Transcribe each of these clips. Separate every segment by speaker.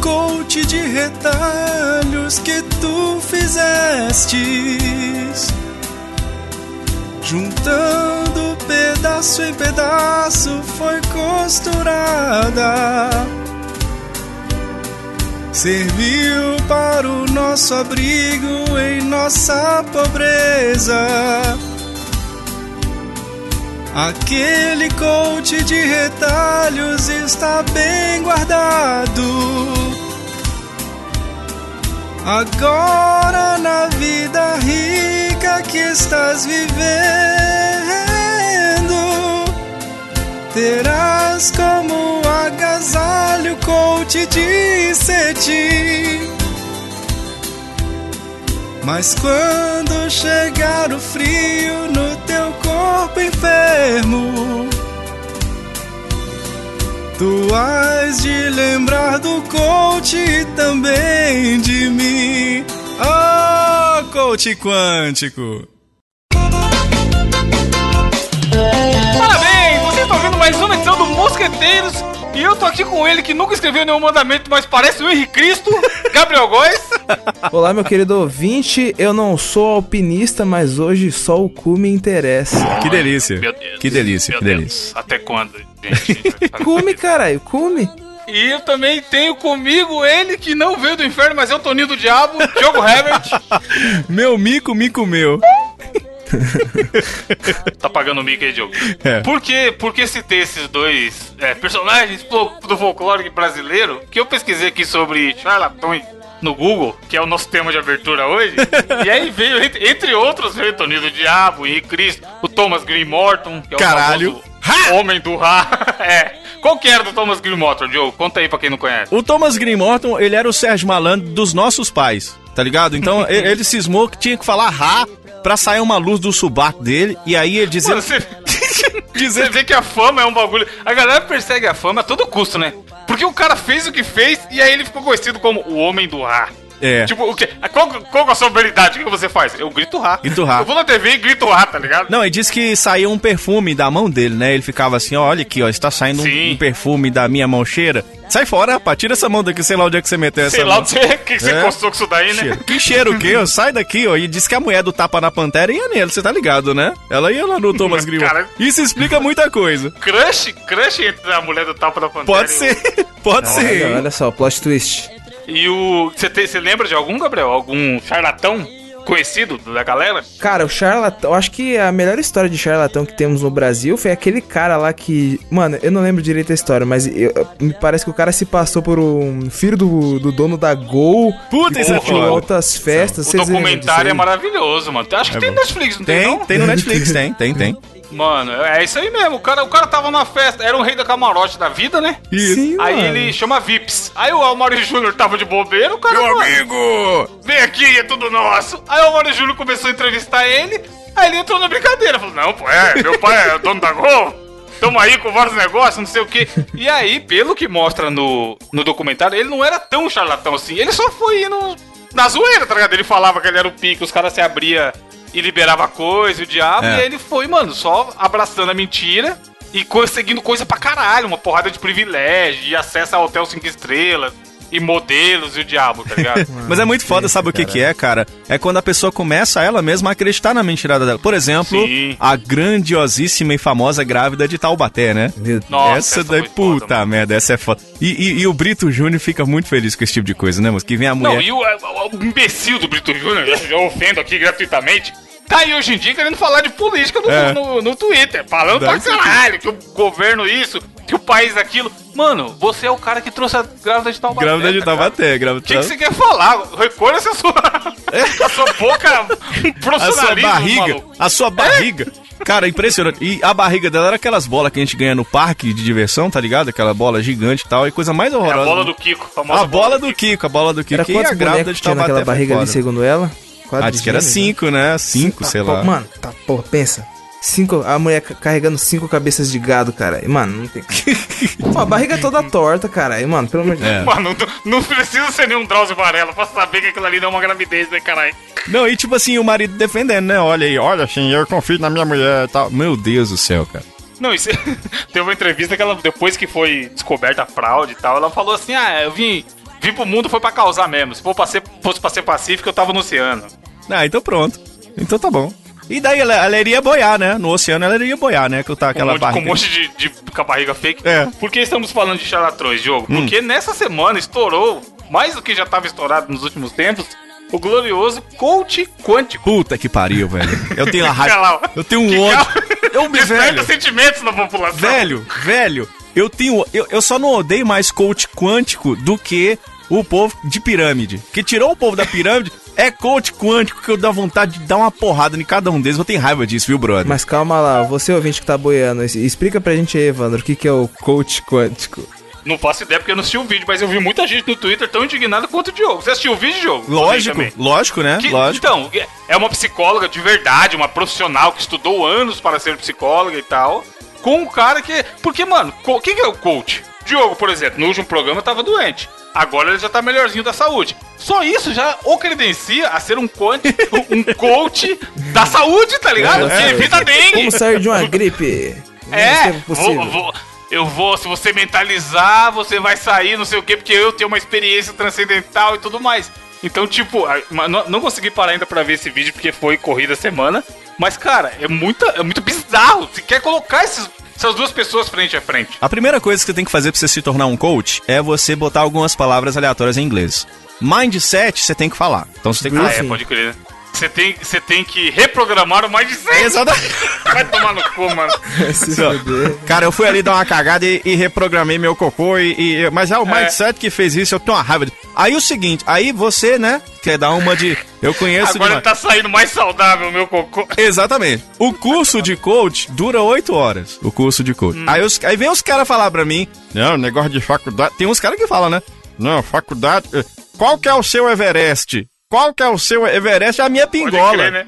Speaker 1: Coach de retalhos que tu fizestes, juntando pedaço em pedaço, foi costurada. Serviu para o nosso abrigo em nossa pobreza. Aquele coach de retalhos está bem guardado. Agora na vida rica que estás vivendo, terás como agasalho coach de cetim. Mas quando chegar o frio no teu corpo enfermo, tu has de lembrar do coach e também de mim. Oh, coach quântico!
Speaker 2: Parabéns! Vocês estão vendo mais uma edição do Mosqueteiros e eu tô aqui com ele que nunca escreveu nenhum mandamento, mas parece o Henrique Cristo, Gabriel Góes.
Speaker 3: Olá, meu querido ouvinte. Eu não sou alpinista, mas hoje só o cu me interessa.
Speaker 4: Que delícia.
Speaker 2: Meu Deus.
Speaker 4: Que delícia,
Speaker 2: Meu
Speaker 4: que
Speaker 2: Deus.
Speaker 4: delícia.
Speaker 2: Até quando, gente?
Speaker 3: Cume, caralho, cume.
Speaker 2: E eu também tenho comigo ele que não veio do inferno, mas é o Toninho do Diabo, Diogo Herbert.
Speaker 4: Meu mico, mico meu.
Speaker 2: Tá pagando o mico aí, Diogo.
Speaker 4: É.
Speaker 2: Por que, por que citei esses dois é, personagens do folclore brasileiro? Que eu pesquisei aqui sobre charlatões no Google, que é o nosso tema de abertura hoje. e aí veio, entre, entre outros, veio o Toninho do Diabo, o Henrique Cristo, o Thomas Green Morton, que é o
Speaker 4: Caralho.
Speaker 2: Homem do Ra. é. Qual que era do Thomas Green Morton, Diogo? Conta aí pra quem não conhece.
Speaker 4: O Thomas Green Morton, ele era o Sérgio Malandro dos nossos pais, tá ligado? Então ele, ele cismou que tinha que falar Rá pra sair uma luz do subaco dele, e aí ele dizia...
Speaker 2: Mano, você, você vê que a fama é um bagulho. A galera persegue a fama a todo custo, né? Porque o cara fez o que fez e aí ele ficou conhecido como o Homem do Rá.
Speaker 4: É.
Speaker 2: Tipo, o quê? Qual, qual que é a sua habilidade? O que você faz? Eu grito Rá.
Speaker 4: Grito Rá.
Speaker 2: Eu vou na TV e grito Rá, tá ligado?
Speaker 4: Não, ele disse que saía um perfume da mão dele, né? Ele ficava assim, ó, olha aqui, ó, está saindo um, um perfume da minha mão cheira. Sai fora, rapaz, tira essa mão daqui, sei lá onde é que você meteu essa
Speaker 2: Sei lá
Speaker 4: mão.
Speaker 2: o que você, que você
Speaker 4: É.
Speaker 2: encostou com isso daí, né?
Speaker 4: Cheiro. Que cheiro o quê? ó? Sai daqui, ó. E disse que a mulher do tapa na pantera ia nele, você tá ligado, né? Ela ia lá no Thomas.
Speaker 2: Cara.
Speaker 4: Isso explica muita coisa.
Speaker 2: Crush, crush entre a mulher do tapa da pantera
Speaker 4: Pode ser, pode
Speaker 3: Olha,
Speaker 4: ser.
Speaker 3: olha só, plot twist.
Speaker 2: E o. Você, lembra de algum, Gabriel? Algum charlatão conhecido da galera?
Speaker 3: Cara, o charlatão, eu acho que a melhor história de charlatão que temos no Brasil foi aquele cara lá que. Mano, eu não lembro direito a história, mas eu- me parece que o cara se passou por um filho do, do dono da Gol.
Speaker 4: Puta, isso é
Speaker 3: altas festas.
Speaker 2: O documentário é maravilhoso, mano. Acho que tem
Speaker 4: bom.
Speaker 2: Netflix, não tem,
Speaker 4: Tem,
Speaker 2: não?
Speaker 4: tem no Netflix, tem, tem, tem.
Speaker 2: Mano, é isso aí mesmo. O cara, o cara tava na festa, era o rei da camarote da vida, né?
Speaker 3: Sim,
Speaker 2: Aí
Speaker 3: mano.
Speaker 2: ele chama Vips. Aí o Almari Júnior tava de bobeira, o cara.
Speaker 4: Meu
Speaker 2: mano,
Speaker 4: amigo!
Speaker 2: Vem aqui, é tudo nosso. Aí o Almari Júnior começou a entrevistar ele. Aí ele entrou na brincadeira. Falou: Não, pô, é, meu pai é dono da Gol. Tamo aí com vários negócios, não sei o quê. E aí, pelo que mostra no, no documentário, ele não era tão charlatão assim. Ele só foi indo na zoeira, tá ligado? Ele falava que ele era o pique, os caras se abria e liberava coisa, o diabo.
Speaker 4: É.
Speaker 2: E aí ele foi, mano, só abraçando a mentira e conseguindo coisa pra caralho. Uma porrada de privilégio, e acesso a hotel 5 estrelas, e modelos e o diabo, tá ligado?
Speaker 4: Mas é muito foda, sabe o que que é, cara? É quando a pessoa começa ela mesma a acreditar na mentirada dela. Por exemplo,
Speaker 2: Sim.
Speaker 4: a grandiosíssima e famosa grávida de Taubaté, né?
Speaker 2: Nossa,
Speaker 4: essa,
Speaker 2: essa
Speaker 4: daí,
Speaker 2: foda,
Speaker 4: puta
Speaker 2: mano.
Speaker 4: merda, essa é foda. E, e- e o Brito Júnior fica muito feliz com esse tipo de coisa, né, moço? Que vem a mulher.
Speaker 2: Não, e o, o- o imbecil do Brito Júnior, já ofendo aqui gratuitamente, tá aí hoje em dia querendo falar de política no,
Speaker 4: É.
Speaker 2: no, no Twitter, falando
Speaker 4: Dá
Speaker 2: pra caralho, que o governo isso, que o país aquilo. Mano, você é o cara que trouxe a grávida de Taubaté.
Speaker 4: Grávida de
Speaker 2: tá?
Speaker 4: Taubaté, grávida
Speaker 2: O que, você quer falar? Recolha-se a sua, a sua boca
Speaker 4: A sua barriga,
Speaker 2: maluco.
Speaker 4: a sua barriga. Cara, impressionante. E a barriga dela era aquelas bolas que a gente ganha no parque de diversão, tá ligado? Aquela bola gigante e tal, e coisa mais
Speaker 2: É
Speaker 4: horrorosa.
Speaker 2: a bola do Kiko, a famosa
Speaker 4: A bola do Kiko, a bola do Kiko.
Speaker 3: Era
Speaker 4: e a grávida de Taubaté
Speaker 3: naquela
Speaker 4: foi
Speaker 3: barriga ali, segundo ela? Quatro
Speaker 4: Ah, disse que era
Speaker 3: né?
Speaker 4: cinco, né? Cinco,
Speaker 3: Tá,
Speaker 4: sei
Speaker 3: pô,
Speaker 4: lá.
Speaker 3: Mano, tá, porra, pensa. Cinco, a mulher ca- carregando cinco cabeças de gado, cara. E, mano, não tem. Pô, a barriga toda torta, cara. E, mano, pelo amor de Deus.
Speaker 4: É.
Speaker 2: Mano, não, não precisa ser nenhum Drauzio Varela pra saber que aquilo ali não é uma gravidez, né, caralho?
Speaker 4: Não, e tipo assim, o marido defendendo, né? Olha aí, olha assim, eu confio na minha mulher e tal. Meu Deus do céu, cara.
Speaker 2: Não, isso, teve uma entrevista que ela, depois que foi descoberta a fraude e tal, ela falou assim: ah, eu vim, vim pro mundo foi pra causar mesmo. Se for pra ser, fosse pra ser pacífico, eu tava no oceano.
Speaker 4: Ah, então pronto. Então tá bom. E daí ela, ela iria boiar, né? No oceano ela iria boiar, né? Que eu tava
Speaker 2: Com um
Speaker 4: aquela
Speaker 2: monte, com um
Speaker 4: barriga.
Speaker 2: monte de, de com a barriga fake.
Speaker 4: É.
Speaker 2: Por que estamos falando de charlatões, Diogo? Porque nessa semana estourou, mais do que já estava estourado nos últimos tempos, o glorioso coach quântico.
Speaker 4: Puta que pariu, velho. Eu tenho a raiva. Eu tenho um
Speaker 2: Que
Speaker 4: ódio.
Speaker 2: cal-
Speaker 4: Eu me
Speaker 2: Desperta
Speaker 4: velho.
Speaker 2: sentimentos na população.
Speaker 4: Velho, velho. Eu tenho. Eu, eu só não odeio mais coach quântico do que o povo de pirâmide. Que tirou o povo da pirâmide é coach quântico que eu dá vontade de dar uma porrada em cada um deles. Eu tenho raiva disso, viu, brother?
Speaker 3: Mas calma lá, você ouvinte que tá boiando, explica pra gente aí, Evandro, o que, que é o coach quântico.
Speaker 2: Não faço ideia porque eu não assisti o vídeo, mas eu vi muita gente no Twitter tão indignada quanto o Diogo. Você assistiu o vídeo, Diogo?
Speaker 4: Lógico, lógico, né?
Speaker 2: Que-
Speaker 4: lógico.
Speaker 2: Então, é uma psicóloga de verdade, uma profissional que estudou anos para ser psicóloga e tal. Com um cara que. Porque, mano, co- quem que é o coach? Diogo, por exemplo, no último programa tava doente. Agora ele já tá melhorzinho da saúde. Só isso já o credencia a ser um coach, um coach da saúde, tá ligado?
Speaker 3: É,
Speaker 2: que
Speaker 3: é.
Speaker 2: evita dengue.
Speaker 3: Como sair de uma gripe?
Speaker 2: É, vou, vou- eu vou, se você mentalizar, você vai sair, não sei o quê, porque eu tenho uma experiência transcendental e tudo mais. Então, tipo, não, consegui parar ainda pra ver esse vídeo porque foi corrida semana. Mas, cara, é, muita, é muito bizarro. Você quer colocar esses, essas duas pessoas frente a frente.
Speaker 4: A primeira coisa que você tem que fazer pra você se tornar um coach é você botar algumas palavras aleatórias em inglês. Mindset você tem que falar. Então você tem que
Speaker 2: Ah,
Speaker 4: falar.
Speaker 2: é, pode crer. Você tem, você tem que reprogramar o mindset.
Speaker 4: Exatamente.
Speaker 2: Vai tomar no cu, mano.
Speaker 4: Cara, eu fui ali dar uma cagada e, e reprogramei meu cocô e, e- Mas é o
Speaker 2: É.
Speaker 4: mindset que fez isso, eu tenho uma raiva. de- Aí o seguinte, aí você, né, quer dar uma de. Eu conheço
Speaker 2: Agora
Speaker 4: de.
Speaker 2: ele tá saindo mais saudável, meu cocô.
Speaker 4: Exatamente. O curso de coach dura oito horas. O curso de coach. Aí, os- aí vem os caras falar pra mim: Não, negócio de faculdade. Tem uns caras que falam, né? Não, faculdade. eh, Qual que é o seu Everest? Qual que é o seu Everest? É a minha pingola.
Speaker 2: crer, né?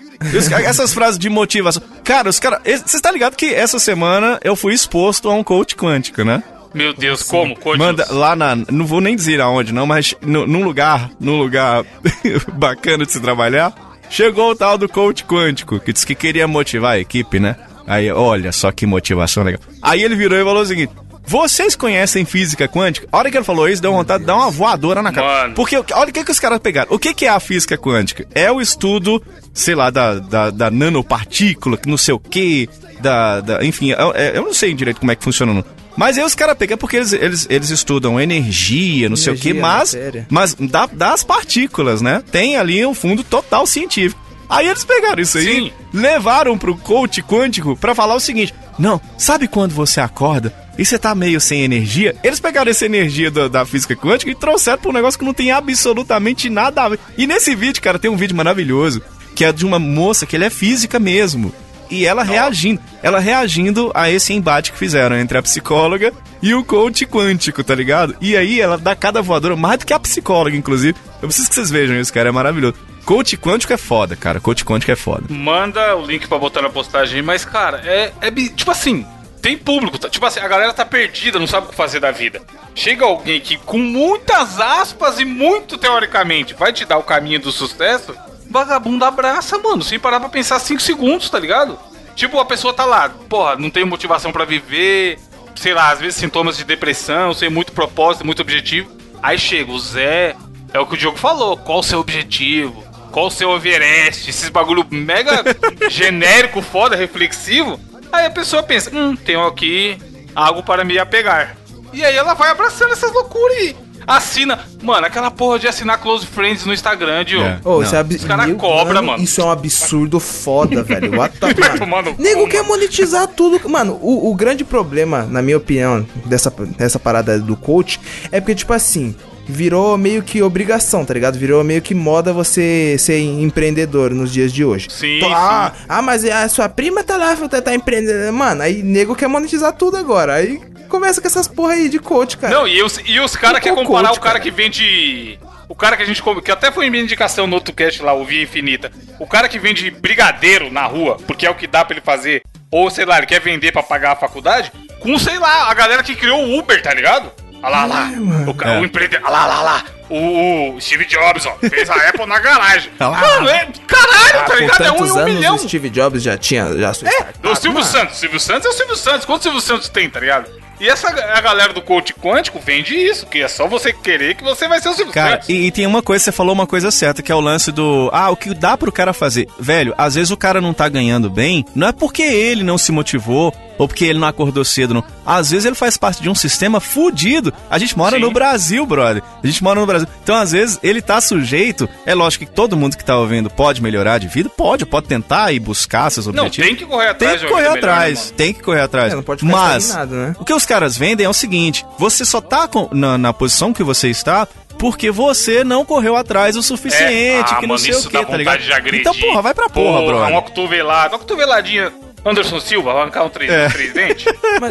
Speaker 4: Ca- essas frases de motivação. Cara, os caras. Você tá ligado que essa semana eu fui exposto a um coach quântico, né?
Speaker 2: Meu Deus, como? Coach?
Speaker 4: Manda lá na. Não vou nem dizer aonde, não, mas no, num lugar, num lugar bacana de se trabalhar. Chegou o tal do coach quântico, que disse que queria motivar a equipe, né? Aí, olha só que motivação legal. Aí ele virou e falou o seguinte: Vocês conhecem física quântica? A hora que ele falou isso, deu vontade de dar uma voadora na cara.
Speaker 2: Mano.
Speaker 4: Porque olha o que, que os caras pegaram. O que, que é a física quântica? É o estudo, sei lá, da, da, da nanopartícula, que não sei o que, da, da. Enfim, eu, eu não sei direito como é que funciona. Não. Mas aí os caras pegam porque eles, eles, eles estudam energia, não sei o que,
Speaker 3: Energia,
Speaker 4: mas,
Speaker 3: matéria.
Speaker 4: mas da, das partículas, né? Tem ali um fundo total científico. Aí eles pegaram isso aí,
Speaker 2: Sim.
Speaker 4: levaram pro coach quântico pra falar o seguinte: Não, sabe quando você acorda e você tá meio sem energia? Eles pegaram essa energia da, da física quântica e trouxeram pra um negócio que não tem absolutamente nada a ver. E nesse vídeo, cara, tem um vídeo maravilhoso que é de uma moça que ela é física mesmo. E ela reagindo, ela reagindo a esse embate que fizeram entre a psicóloga e o coach quântico, tá ligado? E aí ela dá cada voadora, mais do que a psicóloga, inclusive. Eu preciso que vocês vejam isso, cara, é maravilhoso. Coach quântico é foda, cara. Coach quântico é foda.
Speaker 2: Manda o link pra botar na postagem mas, cara, é, é. Tipo assim, tem público, tá? Tipo assim, a galera tá perdida, não sabe o que fazer da vida. Chega alguém que, com muitas aspas e muito teoricamente, vai te dar o caminho do sucesso, vagabundo abraça, mano, sem parar pra pensar 5 segundos, tá ligado? Tipo, a pessoa tá lá, porra, não tem motivação pra viver, sei lá, às vezes sintomas de depressão, sem muito propósito, muito objetivo. Aí chega o Zé, é o que o Diogo falou, qual o seu objetivo? Qual o seu Everest? Esses bagulho mega genérico, foda, reflexivo. Aí a pessoa pensa, hum, tenho aqui algo para me apegar. E aí ela vai abraçando essas loucuras e assina. Mano, aquela porra de assinar close friends no Instagram, Diogo.
Speaker 4: É.
Speaker 3: Ô,
Speaker 4: Não.
Speaker 3: isso é abs...
Speaker 2: Os cara
Speaker 3: Meu,
Speaker 2: cobra, mano.
Speaker 3: Isso é um absurdo foda, velho. What the...
Speaker 2: Vai
Speaker 3: mano, Nego
Speaker 2: mano.
Speaker 3: quer monetizar tudo. Mano, o, o grande problema, na minha opinião, dessa, dessa parada do coach, é porque, tipo assim, virou meio que obrigação, tá ligado? Virou meio que moda você ser empreendedor nos dias de hoje.
Speaker 2: Sim,
Speaker 3: Tô- ah, ah, mas a sua prima tá lá, tá, tá empreendendo. Mano, aí nego quer monetizar tudo agora. Aí começa com essas porra aí de coach, cara.
Speaker 2: Não, e os, e os caras
Speaker 3: Que
Speaker 2: querem comparar
Speaker 3: coach,
Speaker 2: o cara
Speaker 3: cara.
Speaker 2: que vende. O cara que a gente. come- Que até foi minha indicação no outro cast lá, o Via Infinita. O cara que vende brigadeiro na rua, porque é o que dá pra ele fazer. Ou sei lá, ele quer vender pra pagar a faculdade. Com, sei lá, a galera que criou o Uber, tá ligado? Olha lá, olha lá. O,
Speaker 4: É.
Speaker 2: o empreendedor. Olha lá, olha lá, olha lá. O, o Steve Jobs, ó, fez a Apple na garagem.
Speaker 4: Tá lá.
Speaker 2: Mano, é caralho,
Speaker 3: Ah,
Speaker 2: tá ligado? É um
Speaker 3: tantos
Speaker 2: em um
Speaker 3: anos
Speaker 2: milhão.
Speaker 3: o Steve Jobs já tinha já sua
Speaker 2: É,
Speaker 3: startup,
Speaker 2: o Silvio
Speaker 3: mano.
Speaker 2: Santos. Silvio Santos é o Silvio Santos. Quantos Silvio Santos tem, tá ligado? E essa a galera do coach quântico vende isso, que é só você querer que você vai ser o Silvio
Speaker 4: Cara,
Speaker 2: Santos.
Speaker 4: e, e tem uma coisa, você falou uma coisa certa, que é o lance do. Ah, o que dá pro cara fazer. Velho, às vezes o cara não tá ganhando bem, não é porque ele não se motivou, ou porque ele não acordou cedo, não. Às vezes ele faz parte de um sistema fudido. A gente mora
Speaker 2: Sim.
Speaker 4: no Brasil, brother. A gente mora no Brasil. Então, às vezes, ele tá sujeito. É lógico que todo mundo que tá ouvindo pode melhorar de vida, pode, pode tentar e buscar seus
Speaker 2: Não,
Speaker 4: objetivos.
Speaker 2: tem que correr
Speaker 4: Tem
Speaker 2: atrás
Speaker 4: que
Speaker 2: de uma
Speaker 4: correr
Speaker 2: melhor,
Speaker 4: atrás,
Speaker 2: né, mano?
Speaker 4: tem que correr atrás.
Speaker 3: É, não pode ficar
Speaker 4: Mas
Speaker 3: estagnado, né?
Speaker 4: o que os caras vendem é o seguinte: você só tá com- na, na posição que você está porque você não correu atrás o suficiente,
Speaker 2: ah,
Speaker 4: que não
Speaker 2: mano,
Speaker 4: sei
Speaker 2: isso
Speaker 4: o que, tá
Speaker 2: vontade
Speaker 4: ligado? Então, porra, vai pra porra,
Speaker 2: Uma
Speaker 4: bro.
Speaker 2: cotovelada, uma cotoveladinha. Anderson Silva, vai arrancar um três,
Speaker 4: É.
Speaker 2: três dentes.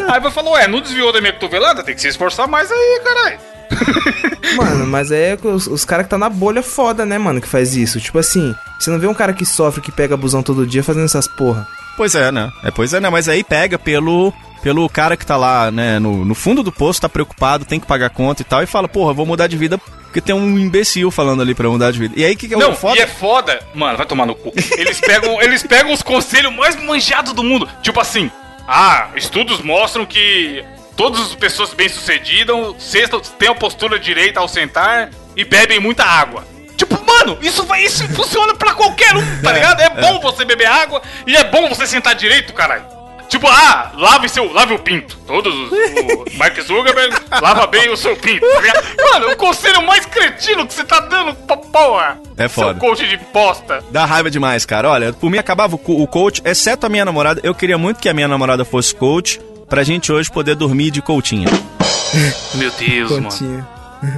Speaker 2: Aí vai falar, ué, não desviou da minha cotovelada? Tem que se esforçar mais aí, caralho.
Speaker 3: Mano, mas é os, os caras que tá na bolha foda, né, mano, que faz isso. Tipo assim, você não vê um cara que sofre, que pega busão todo dia fazendo essas porra.
Speaker 4: Pois é, né? É, pois é, né? Mas aí pega pelo, pelo cara que tá lá, né, no, no fundo do poço, tá preocupado, tem que pagar conta e tal, e fala, porra, vou mudar de vida porque tem um imbecil falando ali pra mudar de vida. E aí, o que, que é
Speaker 2: Não,
Speaker 4: o foda?
Speaker 2: e é foda. Mano, vai tomar no cu. Eles pegam, eles pegam os conselhos mais manjados do mundo. Tipo assim, ah, estudos mostram que todas as pessoas bem-sucedidas têm a postura direita ao sentar e bebem muita água. Tipo, mano, isso vai, isso funciona pra qualquer um, tá
Speaker 4: É,
Speaker 2: ligado? É bom você beber água e é bom você sentar direito, caralho. Tipo, ah, lave seu, lave o pinto. Todos os, o Mark Zuckerberg lava bem o seu pinto, tá ligado? Mano, o conselho mais cretino que você tá dando pra porra.
Speaker 4: É foda.
Speaker 2: Seu coach de bosta.
Speaker 4: Dá raiva demais, cara. Olha, por mim acabava o o coach, exceto a minha namorada. Eu queria muito que a minha namorada fosse coach, pra gente hoje poder dormir de coachinha.
Speaker 2: Meu Deus, mano.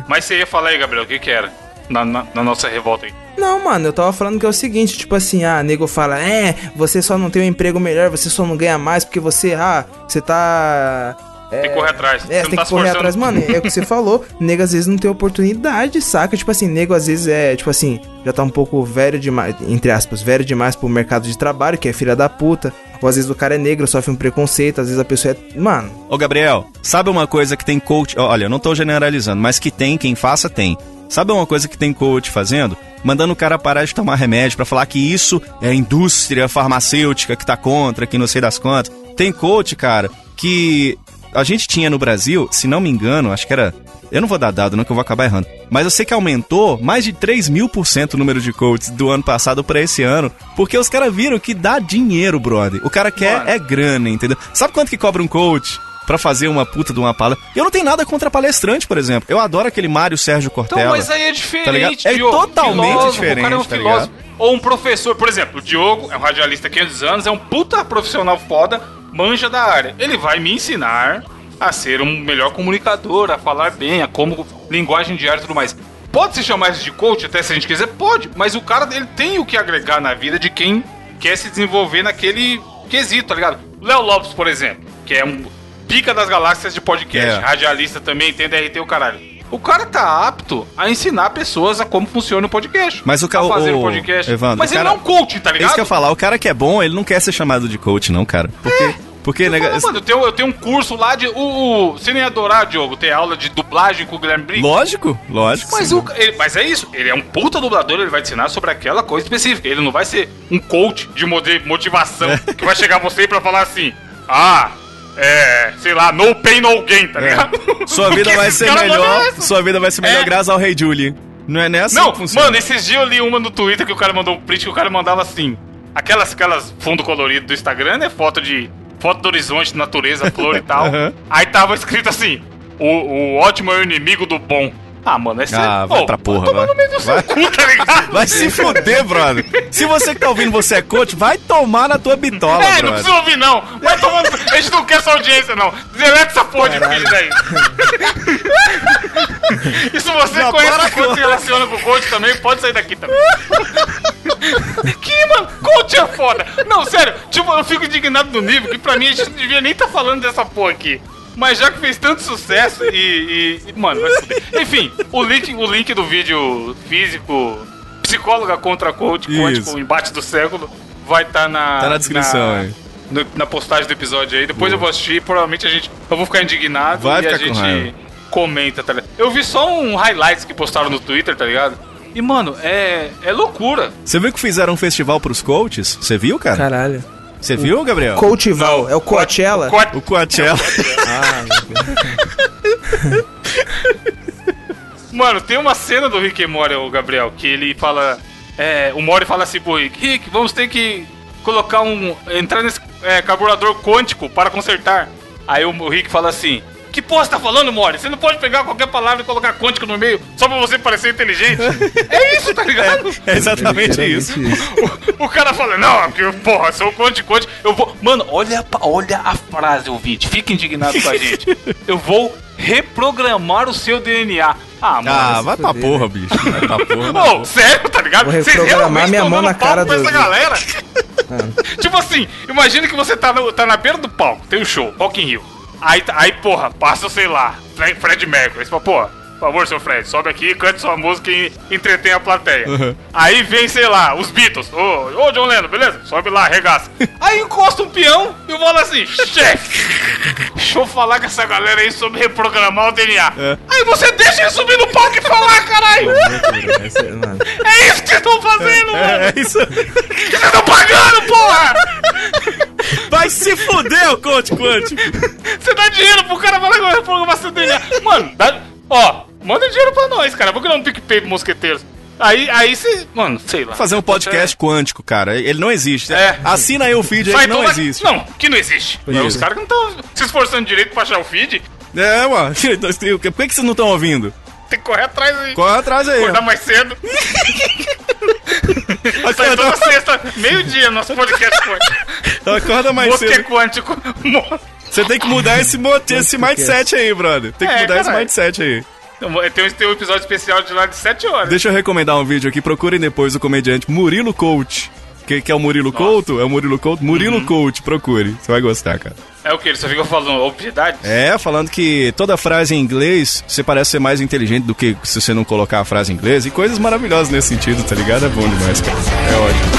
Speaker 2: Mas você ia falar aí, Gabriel, o que que era? Na, na, na nossa revolta aí.
Speaker 3: Não, mano, eu tava falando que é o seguinte, tipo assim, ah, nego fala, é, você só não tem um emprego melhor, você só não ganha mais porque você, ah, você tá.
Speaker 2: Tem que correr atrás.
Speaker 3: É,
Speaker 2: Você
Speaker 3: tem
Speaker 2: tá
Speaker 3: que correr
Speaker 2: se
Speaker 3: atrás, mano. É o que você falou. Nego às vezes não tem oportunidade, saca? Tipo assim, nego às vezes é, tipo assim, já tá um pouco velho demais, entre aspas, velho demais pro mercado de trabalho, que é filha da puta. Ou às vezes o cara é negro, sofre um preconceito, às vezes a pessoa é. Mano,
Speaker 4: Ô, Gabriel, sabe uma coisa que tem coach. Olha, eu não tô generalizando, mas que tem, quem faça, tem. Sabe uma coisa que tem coach fazendo? Mandando o cara parar de tomar remédio pra falar que isso é a indústria farmacêutica que tá contra, que não sei das quantas. Tem coach, cara, que a gente tinha no Brasil, se não me engano, acho que era. Eu não vou dar dado, não, que eu vou acabar errando. Mas eu sei que aumentou mais de 3 mil por cento o número de coaches do ano passado pra esse ano. Porque os caras viram que dá dinheiro, brother. O cara quer
Speaker 2: Mano.
Speaker 4: é grana, entendeu? Sabe quanto que cobra um coach? Pra fazer uma puta de uma palestra. Eu não tenho nada contra palestrante, por exemplo. Eu adoro aquele Mário Sérgio Cortella.
Speaker 2: Então, mas aí é
Speaker 4: Tá
Speaker 2: diferente,
Speaker 4: ligado? É
Speaker 2: Diogo.
Speaker 4: totalmente
Speaker 2: Filósofo,
Speaker 4: diferente,
Speaker 2: O cara é um
Speaker 4: tá
Speaker 2: filósofo. Ou um professor, por exemplo, o Diogo é um radialista há 500 anos, é um puta profissional foda, manja da área. Ele vai me ensinar a ser um melhor comunicador, a falar bem, a como linguagem diária e tudo mais. Pode se chamar isso de coach até se a gente quiser? Pode, mas o cara ele tem o que agregar na vida de quem quer se desenvolver naquele quesito, tá ligado? Léo Lopes, por exemplo, que é um pica das galáxias de podcast,
Speaker 4: É.
Speaker 2: radialista também, tem DRT o caralho. O cara tá apto a ensinar pessoas a como funciona o podcast.
Speaker 4: Mas o ca-
Speaker 2: a fazer
Speaker 4: o-
Speaker 2: o podcast.
Speaker 4: Evandro,
Speaker 2: Mas ele
Speaker 4: cara-
Speaker 2: não é um coach, tá
Speaker 4: É
Speaker 2: ligado?
Speaker 4: isso que eu ia falar. O cara que é bom, ele não quer ser chamado de coach, não, cara. Porque. Porque,
Speaker 2: Eu,
Speaker 4: nega-
Speaker 2: falo, mano, eu, tenho, eu tenho um curso lá de. O, o- você nem ia adorar, Diogo, ter aula de dublagem com o Guilherme Briggs.
Speaker 4: Lógico, lógico.
Speaker 2: Mas, o, ele- mas é isso, ele é um puta dublador, ele vai te ensinar sobre aquela coisa específica. Ele não vai ser um coach de motivação
Speaker 4: É.
Speaker 2: que vai chegar você pra falar assim: ah, é, sei lá, no pain, no gain, tá
Speaker 4: É.
Speaker 2: ligado?
Speaker 4: Sua
Speaker 2: O que
Speaker 4: vida vai ser melhor. Sua vida vai ser melhor
Speaker 2: É.
Speaker 4: graças ao Rei Julie. Não é nem assim
Speaker 2: Não, mano, esses dias eu li uma no Twitter que o cara mandou um print que o cara mandava assim. Aquelas, aquelas fundo colorido do Instagram, né? Foto de. Foto do horizonte, natureza, flor e tal.
Speaker 4: Aham.
Speaker 2: Aí tava escrito assim: o, o ótimo é o inimigo do bom. Ah, mano, é sério.
Speaker 4: Ah, vai
Speaker 2: Ô,
Speaker 4: pra porra, vai.
Speaker 2: no meio do seu
Speaker 4: Vai.
Speaker 2: cu, tá ligado?
Speaker 4: Vai se fuder, brother. Se você que tá ouvindo você é coach, vai tomar na tua bitola,
Speaker 2: É, não
Speaker 4: brother.
Speaker 2: precisa ouvir, não. Vai tomando. A gente não quer essa audiência, não. Deleta essa porra de vídeo daí. e se você
Speaker 4: Não,
Speaker 2: conhece o coach se relaciona com o coach também, pode sair daqui também. que, mano? Coach é foda. Não, sério. Tipo, eu fico indignado no nível que pra mim a gente não devia nem estar falando dessa porra aqui. Mas já que fez tanto sucesso e. e- e- mano, vai se fuder. Enfim, o link, o link do vídeo físico, psicóloga contra coach, quântico, o embate do século, vai estar na.
Speaker 4: Tá na descrição aí.
Speaker 2: no- na postagem do episódio aí. Depois eu vou assistir. Provavelmente a gente. Eu vou ficar indignado
Speaker 4: Vai
Speaker 2: e a
Speaker 4: ficar com
Speaker 2: gente.
Speaker 4: raiva.
Speaker 2: comenta, tá ligado? Eu vi só um highlights que postaram no Twitter, tá ligado? E, mano, é, é loucura.
Speaker 4: Você viu que fizeram um festival pros coaches? Você viu, cara?
Speaker 3: Caralho.
Speaker 4: Você viu, Gabriel?
Speaker 3: Coachval,
Speaker 2: Não.
Speaker 3: é o Coachella?
Speaker 2: Co-
Speaker 4: O Coachella.
Speaker 3: Ah, meu Deus.
Speaker 2: Mano, tem uma cena do Rick e Morty, o Gabriel, que ele fala. É, o Morty fala assim pro Rick: Rick, vamos ter que colocar um. entrar nesse é, carburador quântico para consertar. Aí o, o Rick fala assim: Que porra você tá falando, Morty? Você não pode pegar qualquer palavra e colocar quântico no meio só pra você parecer inteligente. é isso, tá ligado?
Speaker 4: É exatamente
Speaker 3: Literalmente
Speaker 4: isso.
Speaker 2: O, o cara fala, não, porque, porra, sou quântico, quântico. Eu vou. Mano, olha, olha a frase, ouvinte. Fica indignado com a gente. Eu vou reprogramar o seu DNA. Ah, mano.
Speaker 4: Ah, vai pra porra, bicho. Vai pra porra.
Speaker 2: Ô, sério, tá ligado?
Speaker 3: Vou
Speaker 2: Vocês
Speaker 3: reprogramar
Speaker 2: realmente
Speaker 3: minha mão na
Speaker 2: palco
Speaker 3: cara do-
Speaker 2: essa galera? tipo assim, imagina que você tá, no- tá na beira do palco, tem um show, Rock in Rio. Aí, tá- aí porra, passa, sei lá, Fre- Fred Mercury. Você fala, porra, por favor, seu Fred, sobe aqui, cante sua música e entretém a plateia.
Speaker 4: Uhum.
Speaker 2: Aí vem, sei lá, os Beatles. Ô, ô, John Lennon, beleza? Sobe lá, arregaça. aí encosta um peão e eu falo assim, chefe, deixa eu falar com essa galera aí sobre reprogramar o DNA.
Speaker 4: É.
Speaker 2: Aí você deixa ele subir no palco e falar, caralho.
Speaker 3: Essa- mano.
Speaker 2: É isso que vocês estão fazendo, mano.
Speaker 4: É isso.
Speaker 2: Vocês estão pagando, porra.
Speaker 4: Vai se fuder, o coach quântico.
Speaker 2: Você dá dinheiro pro cara falar que reprogramar seu DNA. Mano, dá... Ó, manda dinheiro pra nós, cara. Vou criar um PicPay pro mosqueteiros. Aí, aí você... Mano, sei lá.
Speaker 4: Fazer um podcast quântico, cara. Ele não existe.
Speaker 2: É.
Speaker 4: Assina aí o feed aí que não existe.
Speaker 2: Não, que não existe.
Speaker 3: Pois
Speaker 2: Os
Speaker 3: é.
Speaker 2: caras que não estão se esforçando direito pra achar o feed.
Speaker 4: É, mano. Por que, que vocês não estão ouvindo?
Speaker 2: Tem que correr atrás aí.
Speaker 4: Corre atrás aí.
Speaker 2: Acordar mais cedo. Sai toda
Speaker 4: Acorda,
Speaker 2: sexta, meio-dia, nosso podcast quântico.
Speaker 4: acorda mais cedo.
Speaker 2: quântico.
Speaker 4: Você tem que mudar esse, esse mindset aí, brother. Tem que
Speaker 2: É,
Speaker 4: mudar esse
Speaker 2: caralho.
Speaker 4: mindset aí.
Speaker 2: Tem um, tem um episódio especial de lá de 7 horas.
Speaker 4: Deixa eu recomendar um vídeo aqui. Procurem depois o comediante Murilo Coach. Que, que é o Murilo Couto? É o Murilo Couto? Murilo
Speaker 2: Uhum.
Speaker 4: Coach, procure. Você vai gostar, cara.
Speaker 2: É o que? Ele só falando obviedade?
Speaker 4: É, falando que toda frase em inglês você parece ser mais inteligente do que se você não colocar a frase em inglês. E coisas maravilhosas nesse sentido, tá ligado? É bom demais, cara. É ótimo.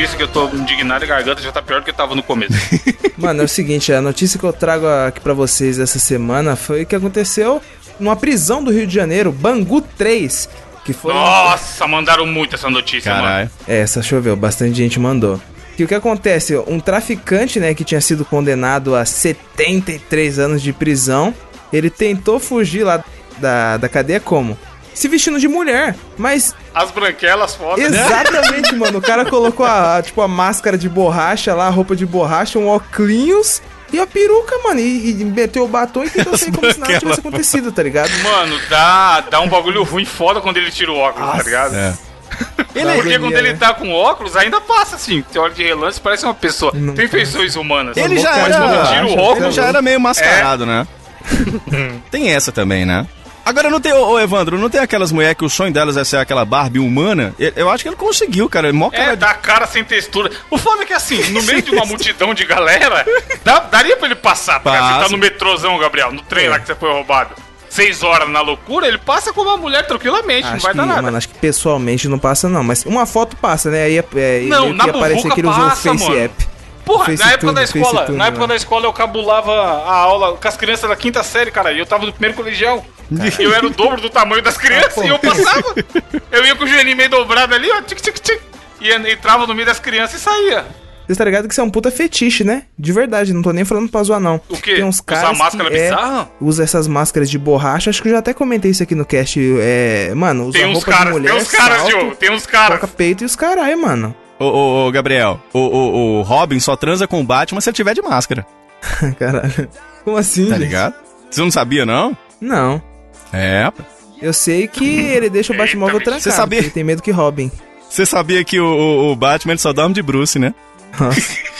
Speaker 2: Notícia que eu tô indignado e a garganta já tá pior do que tava no começo.
Speaker 3: Mano, é o seguinte, a notícia que eu trago aqui pra vocês essa semana foi que aconteceu numa prisão do Rio de Janeiro, Bangu 3, que foi...
Speaker 2: Nossa, mandaram muito essa notícia, mano.
Speaker 4: Caralho.
Speaker 3: É, essa choveu, bastante gente mandou. Que o que acontece? Um traficante, né, que tinha sido condenado a 73 anos de prisão, ele tentou fugir lá da, da cadeia como? Se vestindo de mulher, mas
Speaker 2: As branquelas foda.
Speaker 3: exatamente, mano, o cara colocou a, a, tipo a máscara de borracha lá, a roupa de borracha, um óculos e a peruca, mano, e, e meteu o batom e tentou sair como se nada tivesse acontecido, tá ligado?
Speaker 2: Mano, dá, dá um bagulho ruim foda quando ele tira o óculos, tá ligado?
Speaker 4: É.
Speaker 3: Ele,
Speaker 2: Porque quando ele tá com óculos, ainda passa assim. Você olha de relance, parece uma pessoa.
Speaker 3: Não
Speaker 2: Tem feições humanas.
Speaker 4: Ele já era.
Speaker 3: Ele
Speaker 2: óculos.
Speaker 4: Ele já era meio mascarado, né? tem essa também, né? Agora não tem, ô, ô, Evandro, não tem aquelas mulheres que o sonho delas é ser aquela Barbie humana? Eu, eu acho que ele conseguiu, cara. Mó cara
Speaker 2: É,
Speaker 4: de-
Speaker 2: dá cara sem textura. O foda é que assim, no meio de uma multidão de galera, dá- daria pra ele passar. Porque
Speaker 4: Passa.
Speaker 2: você tá no metrôzão, Gabriel, no trem
Speaker 3: É.
Speaker 2: lá que você foi roubado. Seis horas na loucura, ele passa com uma mulher tranquilamente, não
Speaker 3: Acho
Speaker 2: vai
Speaker 3: que,
Speaker 2: dar nada.
Speaker 3: mano, acho que pessoalmente não passa não, mas uma foto passa, né? Aí é, é,
Speaker 2: Não, na
Speaker 3: que aparecer
Speaker 2: buvuca
Speaker 3: que ele usou o
Speaker 2: passa,
Speaker 3: Face
Speaker 2: mano.
Speaker 3: App.
Speaker 2: Porra,
Speaker 3: Face
Speaker 2: na época
Speaker 3: tudo,
Speaker 2: da escola,
Speaker 3: tudo,
Speaker 2: na época
Speaker 3: né?
Speaker 2: da escola eu cabulava a aula com as crianças da quinta série, cara, e eu tava no primeiro colegial. E eu era o dobro do tamanho das crianças
Speaker 3: Ah,
Speaker 2: e eu passava. Eu ia com o joelhinho meio dobrado ali, ó, tic tic tic. E entrava no meio das crianças e saía.
Speaker 3: Você tá ligado que isso é um puta fetiche, né? De verdade, não tô nem falando pra zoar, não.
Speaker 2: O quê?
Speaker 3: Tem uns caras
Speaker 2: máscara
Speaker 3: que é, usa essas máscaras de borracha, acho que eu já até comentei isso aqui no cast, é... Mano, usa
Speaker 2: Tem uns
Speaker 3: roupa
Speaker 2: caras,
Speaker 3: de mulher,
Speaker 2: tem uns caras,
Speaker 3: salto,
Speaker 2: Diogo, tem uns caras.
Speaker 3: toca peito e os caralho, mano.
Speaker 4: Ô, ô, ô, Gabriel, o, o, o Robin só transa com o Batman se ele tiver de máscara,
Speaker 3: Caralho. Como assim,
Speaker 4: tá
Speaker 3: gente?
Speaker 4: ligado? Você não sabia, não?
Speaker 3: Não.
Speaker 4: É, rapaz.
Speaker 3: Eu sei que ele deixa o
Speaker 2: Eita,
Speaker 3: Batmóvel
Speaker 2: bicho.
Speaker 3: trancado,
Speaker 4: Você sabia?
Speaker 3: ele tem medo que roubem.
Speaker 4: Você sabia que o, o, o Batman só dorme de Bruce, né?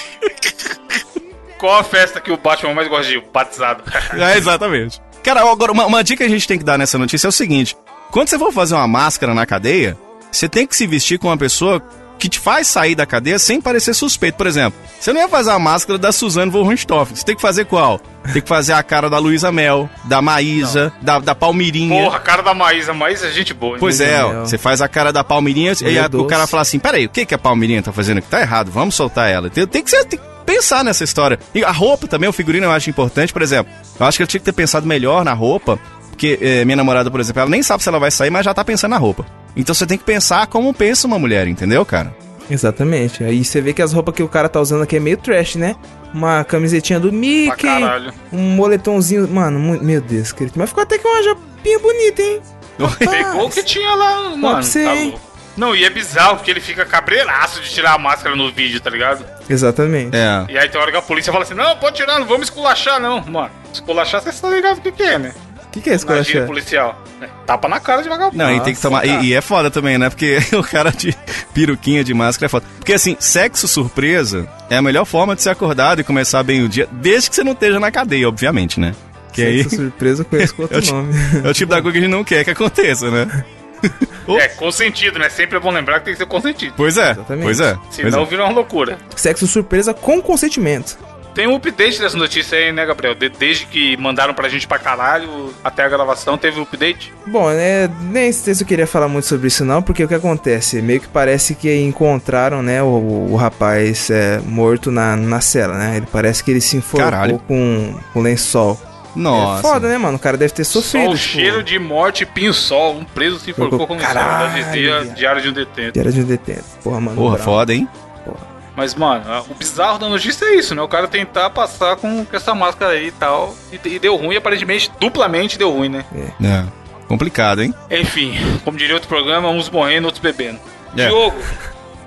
Speaker 2: Qual a festa que o Batman mais gosta de ir? Batizado.
Speaker 4: É, exatamente. Cara, agora, uma, uma dica que a gente tem que dar nessa notícia é o seguinte: quando você for fazer uma máscara na cadeia, você tem que se vestir com uma pessoa que te faz sair da cadeia sem parecer suspeito. Por exemplo, você não ia fazer a máscara da Suzane von Richthofen. Você tem que fazer qual? Tem que fazer a cara da Luísa Mel, da Maísa, da, da Palmirinha.
Speaker 2: Porra, a cara da Maísa. Maísa é gente boa. hein?
Speaker 4: Pois é, ó, você faz a cara da Palmirinha e a- o
Speaker 3: doce.
Speaker 4: cara fala assim: peraí, o que, que a Palmirinha tá fazendo aqui? Tá errado, vamos soltar ela. Tem, tem que ser. Tem pensar nessa história. E a roupa também, o figurino eu acho importante. Por exemplo, eu acho que ele tinha que ter pensado melhor na roupa. Porque eh, minha namorada, por exemplo, ela nem sabe se ela vai sair, mas já tá pensando na roupa. Então você tem que pensar como pensa uma mulher, entendeu, cara?
Speaker 3: Exatamente. Aí você vê que as roupas que o cara tá usando aqui é meio trash, né? Uma camisetinha do
Speaker 2: Pra
Speaker 3: Mickey,
Speaker 2: caralho.
Speaker 3: um moletomzinho. Mano, meu Deus, querido. Mas ficou até com uma japinha bonita, hein?
Speaker 2: Pegou o que tinha lá, mano.
Speaker 3: pra você,
Speaker 2: Tá louco. Não, e é bizarro, porque ele fica cabreiraço de tirar a máscara no vídeo, tá ligado?
Speaker 3: Exatamente.
Speaker 4: É.
Speaker 2: E aí tem hora que a polícia fala assim, não, pode tirar, não vamos esculachar, não. Mano, esculachar, você tá ligado o que que é, né?
Speaker 3: O que, que é isso achei?
Speaker 2: policial. É, tapa na cara de vagabundo.
Speaker 4: Não, e tem que tomar. E, e é foda também, né? Porque o cara de peruquinha de máscara é foda. Porque assim, sexo surpresa é a melhor forma de ser acordado e começar bem o dia, desde que você não esteja na cadeia, obviamente, né? Que aí
Speaker 3: Sexo surpresa eu conheço com outro
Speaker 4: Eu te-
Speaker 3: nome.
Speaker 4: é o tipo da coisa que a gente não quer que aconteça, né?
Speaker 2: É, consentido, né? Sempre é bom lembrar que tem que ser consentido.
Speaker 4: Pois é,
Speaker 3: Exatamente.
Speaker 4: pois é. Pois
Speaker 2: Senão
Speaker 4: é.
Speaker 2: vira uma loucura.
Speaker 3: Sexo surpresa com consentimento.
Speaker 2: Tem um update dessa notícia aí, né, Gabriel? De- desde que mandaram pra gente pra caralho até a gravação, teve um update?
Speaker 3: Bom, né, nem sei se eu queria falar muito sobre isso não, porque o que acontece? Meio que parece que encontraram, né, o, o rapaz é, morto na, na cela, né? Ele parece que ele se enforcou com, com lençol.
Speaker 4: Nossa.
Speaker 3: É foda, né, mano? O cara deve ter sofrido.
Speaker 2: Só o
Speaker 3: tipo,
Speaker 2: cheiro de morte e pinho-sol. Um preso se enforcou com
Speaker 3: Caralho,
Speaker 2: lençol. Diário de um Detento.
Speaker 3: Diário de um detento. Porra, mano.
Speaker 4: Porra,
Speaker 3: bravo.
Speaker 4: foda, hein?
Speaker 2: Mas, mano, o bizarro da notícia é isso, né? O cara tentar passar com essa máscara aí e tal. E, e deu ruim, aparentemente, duplamente deu ruim, né?
Speaker 4: É. Complicado, hein?
Speaker 2: Enfim, como diria outro programa, uns morrendo, outros bebendo.
Speaker 4: É.
Speaker 2: Diogo,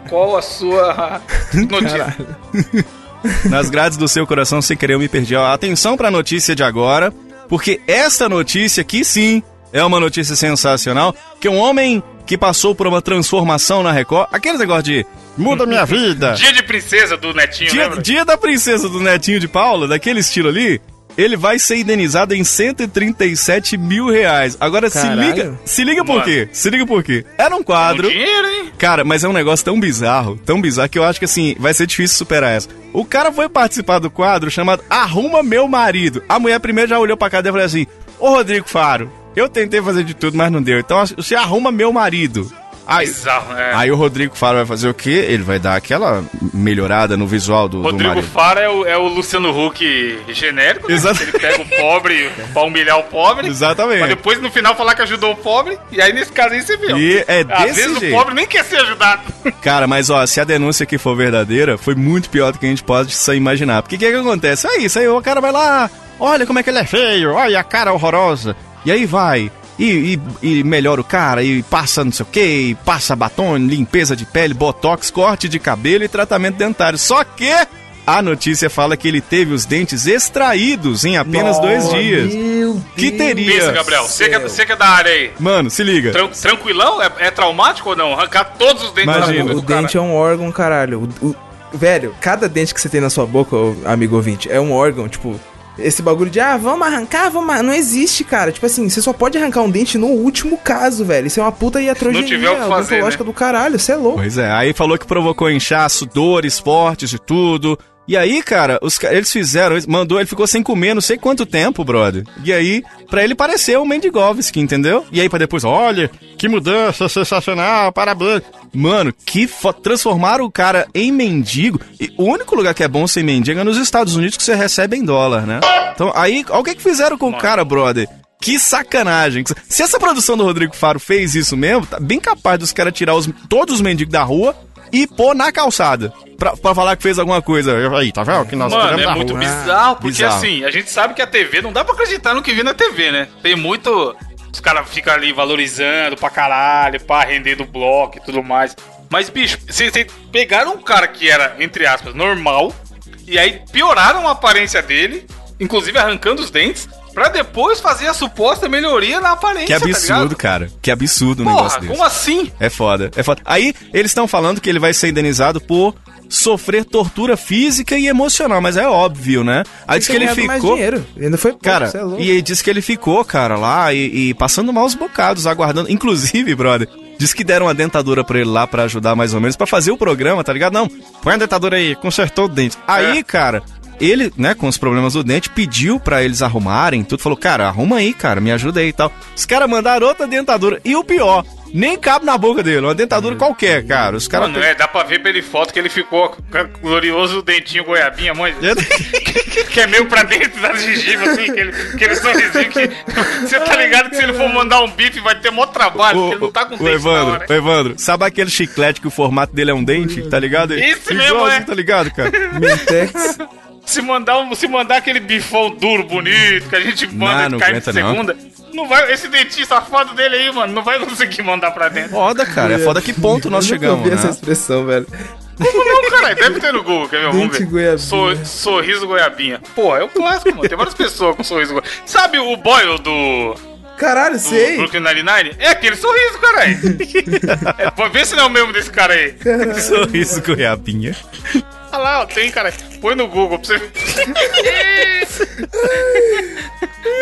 Speaker 2: qual a sua notícia?
Speaker 4: Nas grades do seu coração, sem querer, eu me perdi. Ó, Atenção pra notícia de agora, porque esta notícia aqui sim é uma notícia sensacional, que um homem que passou por uma transformação na Record, aqueles negócio de muda minha vida,
Speaker 2: Dia de princesa do Netinho,
Speaker 4: dia,
Speaker 2: lembra?
Speaker 4: dia da princesa do Netinho de Paula, daquele estilo ali, ele vai ser indenizado em 137 mil reais. Agora se
Speaker 3: Caralho.
Speaker 4: liga, se liga por
Speaker 2: Mano.
Speaker 4: quê? Se liga por quê? Era um
Speaker 2: Um
Speaker 4: quadro...
Speaker 2: dinheiro, hein?
Speaker 4: Cara, mas é um negócio tão bizarro, tão bizarro, que eu acho que assim, vai ser difícil superar essa. O cara foi participar do quadro chamado Arruma Meu Marido. A mulher primeiro já olhou pra cara dele e falou assim: Ô Rodrigo Faro, eu tentei fazer de tudo, mas não deu. Então você arruma meu marido. Aí,
Speaker 2: Bizarro, é.
Speaker 4: aí o Rodrigo Faro vai fazer o quê? Ele vai dar aquela melhorada no visual do, do
Speaker 2: Rodrigo
Speaker 4: marido.
Speaker 2: Fara é o, é o Luciano Huck genérico, né? Ele pega o pobre pra humilhar o pobre.
Speaker 4: Exatamente.
Speaker 2: Pra depois no final falar que ajudou o pobre. E aí nesse caso aí você viu.
Speaker 4: E é
Speaker 2: Às
Speaker 4: desse
Speaker 2: vezes
Speaker 4: jeito.
Speaker 2: o pobre nem quer ser ajudado.
Speaker 4: Cara, mas ó, se a denúncia aqui for verdadeira, foi muito pior do que a gente pode só imaginar. Porque o que, que acontece? É isso, aí o cara vai lá, olha como é que ele é feio, olha a cara horrorosa. E aí vai. E, e- e melhora o cara, e passa não sei o que, e passa batom, limpeza de pele, botox, corte de cabelo e tratamento dentário. Só que a notícia fala que ele teve os dentes extraídos em apenas dois
Speaker 3: Nossa,
Speaker 4: dias.
Speaker 3: Meu
Speaker 4: Que
Speaker 3: Deus
Speaker 4: teria-
Speaker 2: Pensa, Gabriel. Você que, é, você que é da área aí.
Speaker 4: Mano, se liga.
Speaker 2: Tran- tranquilão? É, é traumático ou não? Arrancar todos os dentes
Speaker 4: Imagina.
Speaker 2: da
Speaker 3: O
Speaker 2: cara.
Speaker 3: dente é um órgão, caralho. O- o- velho, cada dente que você tem na sua boca, amigo ouvinte, é um órgão, tipo. Esse bagulho de, ah, vamos arrancar, vamos. ar-" Não existe, cara. Tipo assim, você só pode arrancar um dente no último caso, velho. Isso é uma puta iatrogenia
Speaker 2: tiver o que fazer,
Speaker 3: odontológica
Speaker 2: né?
Speaker 3: do caralho, você é louco.
Speaker 4: Pois é, aí falou que provocou inchaço, dores fortes e tudo. E aí, cara, os, eles fizeram, mandou, ele ficou sem comer não sei quanto tempo, brother. E aí, pra ele parecer o Mendigovski, entendeu? E aí pra depois, olha, que mudança sensacional, parabéns. Mano, que fo... transformaram o cara em mendigo. E o único lugar que é bom ser mendigo é nos Estados Unidos que você recebe em dólar, né? Então, aí, olha o que que fizeram com o cara, brother. Que sacanagem. Se essa produção do Rodrigo Faro fez isso mesmo, tá bem capaz dos caras tirar os- todos os mendigos da rua e pôr na calçada. Pra, pra falar que fez alguma coisa. Aí, tá vendo? Que nós
Speaker 2: Mano, é muito
Speaker 4: rua.
Speaker 2: bizarro, porque
Speaker 4: bizarro.
Speaker 2: assim, a gente sabe que a TV não dá pra acreditar no que vê na TV, né? Tem muito. Os caras ficam ali valorizando pra caralho, pra render do bloco e tudo mais. Mas, bicho, vocês pegaram um cara que era, entre aspas, normal, e aí pioraram a aparência dele, inclusive arrancando os dentes, pra depois fazer a suposta melhoria na aparência.
Speaker 4: Que
Speaker 2: tá
Speaker 4: absurdo,
Speaker 2: ligado?
Speaker 4: cara. Que absurdo um
Speaker 2: Porra,
Speaker 4: negócio desse.
Speaker 2: como assim?
Speaker 4: É foda, é foda. Aí, eles estão falando que ele vai ser indenizado por sofrer tortura física e emocional, mas é óbvio, né? Aí diz que ele ficou.
Speaker 3: dinheiro. Ainda foi pouco,
Speaker 4: Cara,
Speaker 3: é
Speaker 4: e aí diz que ele ficou, cara, lá e, e passando maus bocados, aguardando. Inclusive, brother, Diz que deram uma dentadura pra ele lá pra ajudar mais ou menos, pra fazer o programa, tá ligado? Não, põe a dentadura aí, consertou o dente. Aí,
Speaker 2: É.
Speaker 4: cara, ele, né, com os problemas do dente, pediu pra eles arrumarem tudo. Falou, cara, arruma aí, cara, me ajuda aí e tal. Os caras mandaram outra dentadura. E o pior, nem cabe na boca dele, uma dentadura qualquer, cara. Os caras.
Speaker 2: Mano, é, dá pra ver pela foto que ele ficou com o glorioso dentinho goiabinha, mãe. que é meio pra dentro da gengiva, assim, aquele, aquele sorrisinho que. Você tá ligado que se ele for mandar um bife vai ter mó trabalho, porque ele não tá com
Speaker 4: o
Speaker 2: dente
Speaker 4: Evandro,
Speaker 2: hora.
Speaker 4: o Evandro, sabe aquele chiclete que o formato dele é um dente, tá ligado?
Speaker 2: Isso mesmo, é.
Speaker 4: tá ligado, cara?
Speaker 3: Mentex.
Speaker 2: Se mandar, um- se mandar aquele bifão duro, bonito, que a gente manda
Speaker 4: não
Speaker 2: de carne de
Speaker 4: aguenta, não.
Speaker 2: segunda, não. vai. Esse dentinho safado dele aí, mano, não vai conseguir mandar pra dentro.
Speaker 4: Foda, cara. É foda que ponto nós
Speaker 3: Eu
Speaker 4: chegamos,
Speaker 3: ouvi essa
Speaker 4: né?
Speaker 3: expressão, velho.
Speaker 2: Não, caralho, deve ter no Google, quer ver? Vamos ver.
Speaker 3: goiabinha.
Speaker 2: So- sorriso goiabinha. Pô, é o clássico, mano. Tem várias pessoas com sorriso goiabinha. Sabe o Boyle do,
Speaker 3: Caralho,
Speaker 2: do
Speaker 3: sei.
Speaker 2: Brooklyn Nine-Nine? É aquele sorriso, caralho. é, vê se não é o mesmo desse cara aí.
Speaker 4: Sorriso goiabinha.
Speaker 2: Olha lá, ó, tem, cara. Põe no Google pra você ver.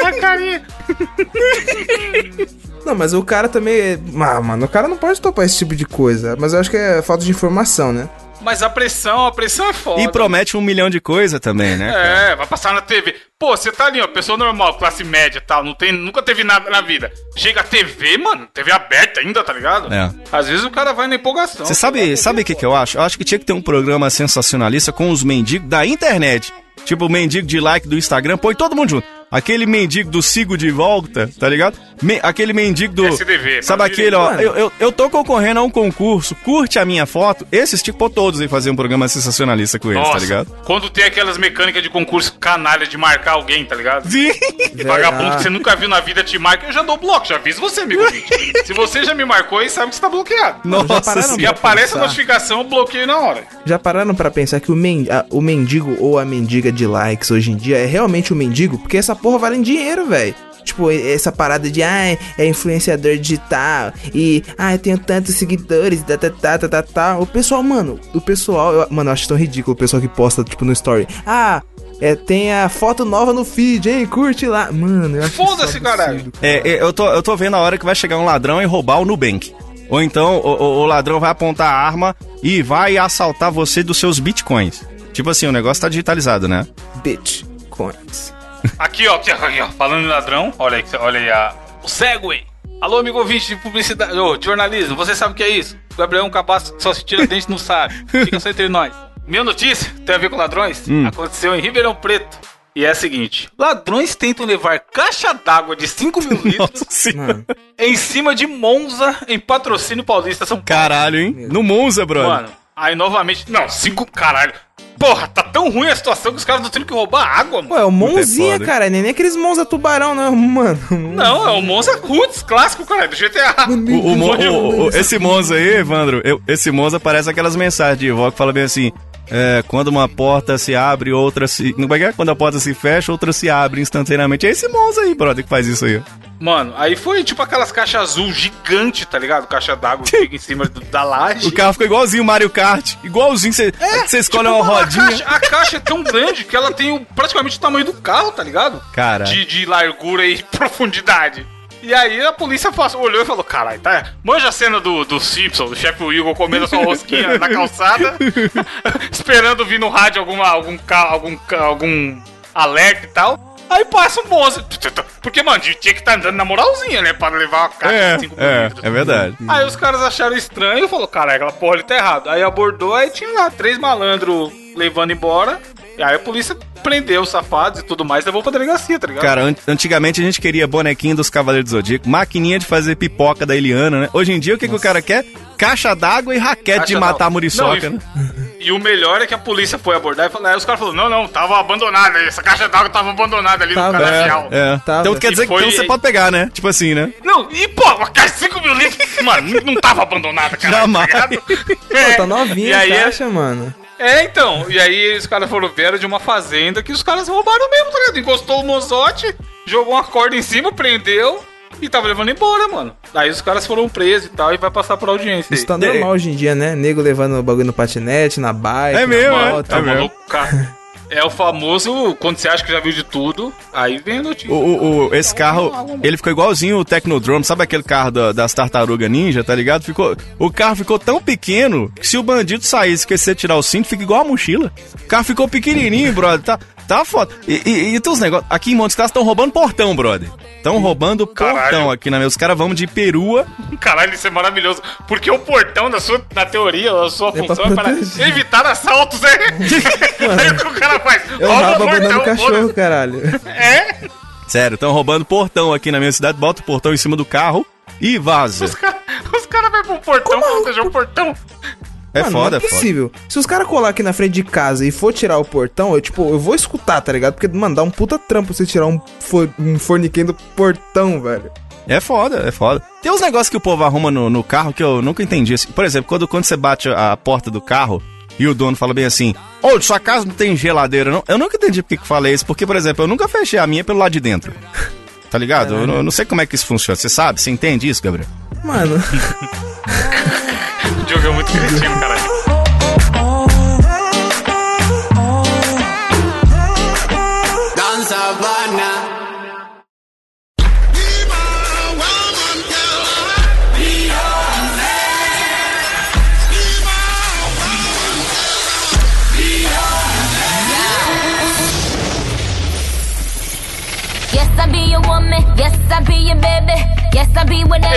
Speaker 2: A carinha.
Speaker 3: Não, mas o cara também. é- Ah, mano, o cara não pode topar esse tipo de coisa. Mas eu acho que é falta de informação, né?
Speaker 2: Mas a pressão, a pressão é foda.
Speaker 4: E promete um milhão de coisa também, né? cara?
Speaker 2: É, vai passar na TV. Pô, você tá ali, ó, pessoa normal, classe média e tal, não tem, nunca teve nada na vida. Chega a TV, mano, TV aberta ainda, tá ligado?
Speaker 4: É.
Speaker 2: Às vezes o cara vai na empolgação.
Speaker 4: Você sabe, sabe o que, que eu acho? Eu acho que tinha que ter um programa sensacionalista com os mendigos da internet. Tipo o mendigo de like do Instagram, põe todo mundo junto. Aquele mendigo do sigo de volta, tá ligado? Me- aquele mendigo do.
Speaker 2: SDV,
Speaker 4: Sabe aquele, ó? Eu, eu, eu tô concorrendo a um concurso, curte a minha foto. Esses, tipo, todos aí fazer um programa sensacionalista com eles,
Speaker 2: Nossa,
Speaker 4: tá ligado?
Speaker 2: quando tem aquelas mecânicas de concurso canalha de marcar alguém, tá ligado?
Speaker 4: Sim!
Speaker 2: Vagabundo que você nunca viu na vida te marca, eu já dou bloco, já aviso você, amigo. Se você já me marcou aí, sabe que você tá bloqueado.
Speaker 4: Nossa
Speaker 3: pararam
Speaker 2: E aparece a notificação, eu bloqueio na hora.
Speaker 3: Já pararam pra pensar que o, men a- o mendigo ou a mendiga de likes hoje em dia é realmente um mendigo? Porque essa porra vale dinheiro, velho. Tipo, essa parada de, ah, é influenciador digital e, ah, eu tenho tantos seguidores, tá, tá, tá, tá, tá, tá. O pessoal, mano, o pessoal, eu- mano, eu acho tão ridículo o pessoal que posta, tipo, no story. Ah, é, tem a foto nova no feed, hein? Curte lá. Mano, eu acho
Speaker 2: Foda-se, caralho.
Speaker 4: É, é, eu, tô, eu tô vendo a hora que vai chegar um ladrão e roubar o Nubank. Ou então o, o- o ladrão vai apontar a arma e vai assaltar você dos seus bitcoins. Tipo assim, o negócio tá digitalizado, né?
Speaker 3: Bitcoins.
Speaker 2: Aqui, ó, aqui, ó, aqui, ó, falando em ladrão, olha aí, olha aí a, o Segway. Alô, amigo ouvinte de publicidade, ô, de jornalismo, você sabe o que é isso? O Gabriel é um cabaço que só se tira dente não sabe. Fica só entre nós. Minha notícia tem a ver com ladrões?
Speaker 4: Hum.
Speaker 2: Aconteceu em Ribeirão Preto. E é a seguinte: ladrões tentam levar caixa d'água de 5 mil litros em cima de Monza, em patrocínio paulista São Paulo.
Speaker 4: Caralho, hein? No Monza, brother.
Speaker 2: Mano, aí novamente. Não, 5 caralho. Porra, tá tão ruim a situação que os caras estão tendo que roubar água, mano.
Speaker 3: Ué, o
Speaker 4: Puta, é
Speaker 3: Monzinha,
Speaker 4: foda.
Speaker 3: cara, nem aqueles Monza tubarão, não, mano.
Speaker 2: Não, é o Monza Roots clássico, cara, do GTA.
Speaker 4: O, o o- o- esse Monza aí, Evandro, eu- esse Monza parece aquelas mensagens de vó que fala bem assim: é, quando uma porta se abre, outra se. Como é que é? Quando a porta se fecha, outra se abre instantaneamente. É esse Monza aí, brother, que faz isso aí.
Speaker 2: Mano, aí foi tipo aquelas caixas azul gigante, tá ligado? Caixa d'água que fica em cima do- da laje.
Speaker 4: O carro ficou igualzinho o Mario Kart. Igualzinho, você você escolhe
Speaker 2: Tipo,
Speaker 4: uma
Speaker 2: mano,
Speaker 4: rodinha.
Speaker 2: A caixa, a caixa é tão grande que ela tem o- praticamente o tamanho do carro, tá ligado?
Speaker 4: Cara.
Speaker 2: De, de largura e profundidade. E aí a polícia passou, olhou e falou: caralho, tá. Manja a cena do, do Simpson, do chefe Will comendo sua rosquinha na calçada, esperando vir no rádio alguma, algum, algum, algum alerta e tal. Aí passa um Monza. Porque, mano, tinha que estar andando na moralzinha, né? Pra levar uma caixa
Speaker 4: É,
Speaker 2: de 5
Speaker 4: é,
Speaker 2: litros.
Speaker 4: é verdade.
Speaker 2: Aí os caras acharam estranho e falou, caralho, aquela porra ali tá errado. Aí abordou, aí tinha lá três malandros levando embora. E aí a polícia prendeu os safados e tudo mais, levou pra delegacia, tá ligado?
Speaker 4: Cara, an- antigamente a gente queria bonequinho dos Cavaleiros do Zodíaco, maquininha de fazer pipoca da Eliana, né? Hoje em dia, o que, que o cara quer? Caixa d'água e raquete
Speaker 2: Caixa
Speaker 4: de matar
Speaker 2: d'água.
Speaker 4: muriçoca,
Speaker 2: Não,
Speaker 4: né?
Speaker 2: E o melhor é que a polícia foi abordar e falou, aí os caras falaram, não, não, tava abandonada, essa caixa d'água tava abandonada ali
Speaker 3: Tava.
Speaker 2: no canavial.
Speaker 4: É.
Speaker 3: Tava.
Speaker 4: Então quer
Speaker 2: E
Speaker 4: dizer que
Speaker 2: foi-
Speaker 4: então você pode pegar, né? Tipo assim, né?
Speaker 2: Não, e pô, uma caixa de 5 mil litros, mano, não tava abandonada, cara.
Speaker 4: Jamais.
Speaker 2: Tá, ligado?
Speaker 3: Pô,
Speaker 2: É,
Speaker 3: tá novinha
Speaker 2: e
Speaker 3: a
Speaker 2: aí,
Speaker 3: caixa, mano.
Speaker 2: É, então. E aí os caras foram ver de uma fazenda que os caras roubaram mesmo, tá ligado? Encostou o mozote, jogou uma corda em cima, prendeu e tava levando embora, mano. Aí os caras foram presos e tal e vai passar pra audiência.
Speaker 3: Isso
Speaker 2: aí.
Speaker 3: tá normal hoje em dia, né? Nego levando o bagulho no patinete, na bike,
Speaker 4: É
Speaker 3: na
Speaker 4: mesmo, é.
Speaker 3: moto.
Speaker 2: Tá
Speaker 4: É mesmo.
Speaker 2: maluco, cara. É o famoso, quando você acha que já viu de tudo, aí vem a notícia.
Speaker 4: O, o- o- esse carro, ele ficou igualzinho o Technodrome, sabe aquele carro da- das tartarugas ninja, tá ligado? Ficou, o carro ficou tão pequeno que se o bandido sair e esquecer de tirar o cinto, fica igual a mochila. O carro ficou pequenininho, brother, tá, tá foda. E, e, e tem uns negócios, aqui em Montes Claros estão roubando portão, brother. Estão roubando portão
Speaker 2: Caralho.
Speaker 4: aqui na minha. Os caras vão de perua.
Speaker 2: Caralho, isso é maravilhoso. Porque o portão, na, sua, na teoria, a sua
Speaker 3: É pra
Speaker 2: função é para
Speaker 3: proteger.
Speaker 2: evitar assaltos, né? Aí o que o cara faz?
Speaker 3: É o
Speaker 2: Rouba
Speaker 3: o
Speaker 2: foda-se.
Speaker 3: cachorro, caralho.
Speaker 2: É?
Speaker 4: Sério, estão roubando portão aqui na minha cidade, bota o portão em cima do carro e vaza.
Speaker 2: Os caras cara vão pro portão pra proteger o portão.
Speaker 4: É
Speaker 3: Mano,
Speaker 4: foda,
Speaker 3: não
Speaker 4: é
Speaker 3: é
Speaker 4: foda.
Speaker 3: possível. Se os caras colar aqui na frente de casa e for tirar o portão, eu, tipo, eu vou escutar, tá ligado? Porque, mano, dá um puta trampo você tirar um, for, um forniquém do portão, velho.
Speaker 4: É foda, é foda. Tem uns negócios que o povo arruma no, no carro que eu nunca entendi. assim. Por exemplo, quando, quando você bate a porta do carro e o dono fala bem assim: Ô, sua casa não tem geladeira, não? Eu nunca entendi por que falei isso, porque, por exemplo, eu nunca fechei a minha pelo lado de dentro. Tá ligado? Eu, não- eu não sei como é que isso funciona. Você sabe? Você entende isso, Gabriel?
Speaker 3: Mano,
Speaker 2: É muito cretino, caralho.
Speaker 5: Yes, I be your woman. Yes, I be your baby.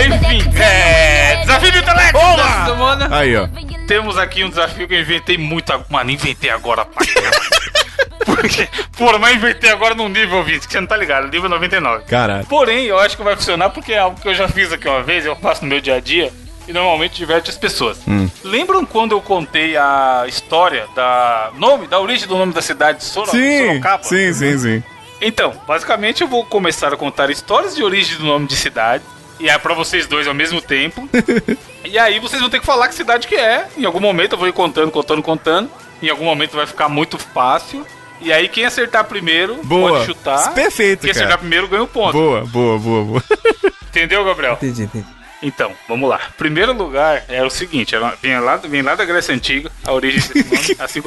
Speaker 2: Enfim, é. Desafio do intelecto dessa semana.
Speaker 4: Aí, ó.
Speaker 2: Temos aqui um desafio que eu inventei muito. Mano, inventei agora pra caramba. Porque, porra, mas inventei agora num nível 20, que você não tá ligado, nível 99.
Speaker 4: Caralho.
Speaker 2: Porém, eu acho que vai funcionar porque é algo que eu já fiz aqui uma vez, eu faço no meu dia a dia e normalmente diverte as pessoas. Lembram quando eu contei a história da nome, da origem do nome da cidade de Soro-
Speaker 4: Sim,
Speaker 2: Sorocaba?
Speaker 4: sim, sim, sim.
Speaker 2: Então, basicamente eu vou começar a contar histórias de origem do nome de cidade. E é pra vocês dois ao mesmo tempo. e aí vocês vão ter que falar que cidade que é. Em algum momento eu vou ir contando, contando, contando. Em algum momento vai ficar muito fácil. E aí quem acertar primeiro
Speaker 4: Boa.
Speaker 2: pode chutar.
Speaker 4: Perfeito,
Speaker 2: Quem
Speaker 4: cara.
Speaker 2: acertar primeiro ganha o ponto.
Speaker 4: Boa, boa, boa, boa.
Speaker 2: Entendeu, Gabriel?
Speaker 3: entendi, entendi.
Speaker 2: Então, vamos lá. Primeiro lugar era o seguinte, era, vem, lá, vem lá da Grécia Antiga, a origem desse nome, assim,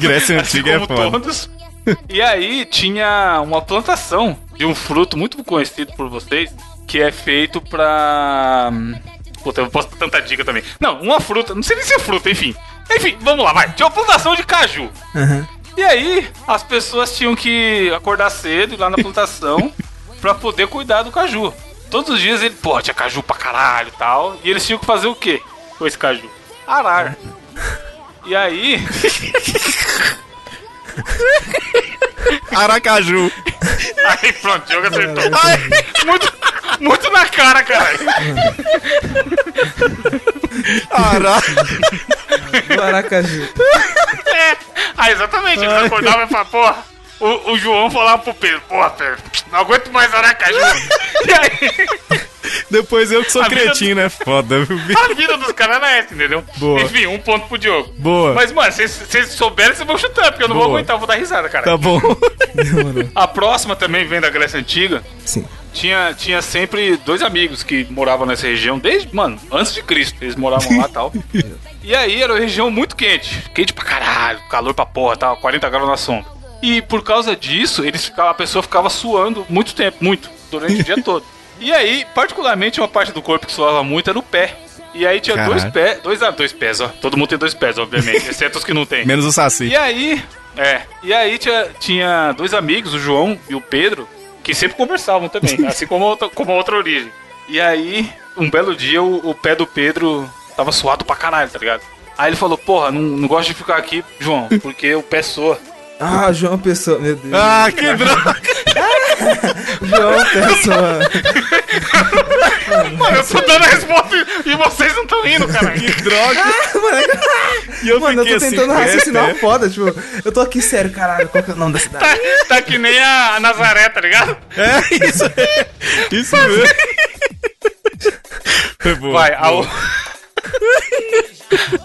Speaker 4: Grécia
Speaker 2: assim
Speaker 4: Antiga é
Speaker 2: como
Speaker 4: foda.
Speaker 2: todos. E aí tinha uma plantação de um fruto muito conhecido por vocês, que é feito pra... Puta, eu posso dar tanta dica também. Não, uma fruta, não sei nem se é fruta, enfim. Enfim, vamos lá, vai. Tinha uma plantação de caju.
Speaker 3: Aham.
Speaker 2: E aí, as pessoas tinham que acordar cedo, ir lá na plantação, pra poder cuidar do caju. Todos os dias ele, pô, tinha caju pra caralho e tal. E eles tinham que fazer o quê com esse caju? Arar. E aí,
Speaker 4: Aracaju.
Speaker 2: aí pronto, o jogo acertou. Ai, muito, muito na cara, caralho.
Speaker 4: Ara...
Speaker 3: Do Aracaju.
Speaker 2: É, ah, exatamente, eles acordavam e falavam, porra. O, o João falava pro Pedro, porra, Pedro, não aguento mais aracaju. E aí,
Speaker 4: Depois eu que sou
Speaker 2: A vida-
Speaker 4: cretino, é foda, viu,
Speaker 2: a vida dos caras era essa, entendeu?
Speaker 4: Boa.
Speaker 2: Enfim, um ponto pro Diogo.
Speaker 4: Boa.
Speaker 2: Mas, mano, se se vocês souberem, vocês vão chutar, porque eu não vou
Speaker 4: Boa.
Speaker 2: aguentar, eu vou dar risada, cara.
Speaker 4: Tá bom.
Speaker 2: A próxima também vem da Grécia Antiga.
Speaker 3: Sim.
Speaker 2: Tinha, tinha sempre dois amigos que moravam nessa região, desde, mano, antes de Cristo. Eles moravam lá e tal. E aí era uma região muito quente. Quente pra caralho, calor pra porra, tal, 40 graus na sombra. E por causa disso, eles ficavam, a pessoa ficava suando muito tempo, muito, durante o dia todo. E aí, particularmente, uma parte do corpo que suava muito era o pé. E aí tinha dois
Speaker 4: Caralho.
Speaker 2: pés, dois, ah, dois pés, ó. Todo mundo tem dois pés, obviamente, exceto os que não tem.
Speaker 4: Menos o Saci.
Speaker 2: E aí, é, e aí tinha, tinha dois amigos, o João e o Pedro, que sempre conversavam também, assim como, a outra- como a outra origem. E aí, um belo dia, o, o pé do Pedro tava suado pra caralho, tá ligado? Aí ele falou, porra, não, não gosto de ficar aqui, João, porque o pé soa.
Speaker 3: Ah, João Pessoa. Meu Deus.
Speaker 4: Ah, que droga.
Speaker 3: João Pessoa.
Speaker 2: Mano, eu tô dando a resposta e, vocês não estão indo, caralho.
Speaker 4: Que droga. E eu
Speaker 3: Mano, eu tô
Speaker 4: assim,
Speaker 3: tentando raciocinar
Speaker 4: é,
Speaker 3: foda, tipo, eu tô aqui sério, caralho, qual que é o nome da cidade?
Speaker 2: Tá, tá que nem a, a Nazaré, tá ligado?
Speaker 4: É, isso é. Isso mesmo. Foi boa.
Speaker 2: Vai, a,
Speaker 4: boa.
Speaker 2: o-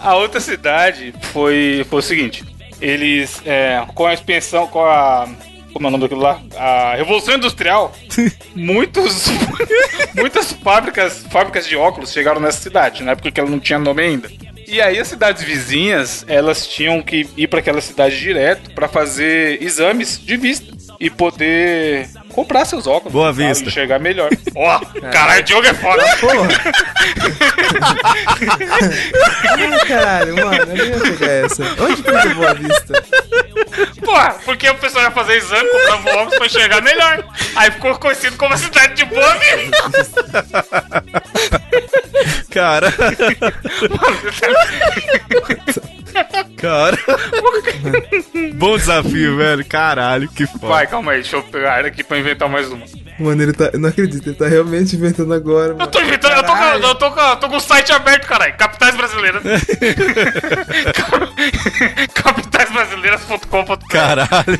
Speaker 2: a outra cidade foi, foi o seguinte: eles, é, com a expansão, com a. Como é o nome daquilo lá? A Revolução Industrial, muitos, muitas fábricas, fábricas de óculos chegaram nessa cidade, na época que ela não tinha nome ainda. E aí as cidades vizinhas, elas tinham que ir para aquela cidade direto para fazer exames de vista e poder comprar seus óculos.
Speaker 4: Boa vista.
Speaker 2: Enxergar melhor. Ó, caralho, Diogo é foda.
Speaker 3: Porra! Caralho, mano, eu ia pegar essa. Onde que eu de Boa Vista?
Speaker 2: Porra, porque o pessoal ia fazer exame, comprava óculos pra enxergar melhor. Aí ficou conhecido como a cidade de Boa Vista.
Speaker 4: Cara. Cara. Bom desafio, velho. Caralho, que foda.
Speaker 2: Vai, calma aí, deixa eu pegar ele aqui pra inventar mais uma.
Speaker 3: Mano, ele tá. Eu não acredito, ele tá realmente inventando agora, mano.
Speaker 2: Eu tô inventando, eu tô, com, eu, tô com, eu tô com o site aberto, caralho. Capitais Brasileiras. Capitalsbrasileiras.com.br
Speaker 4: Caralho.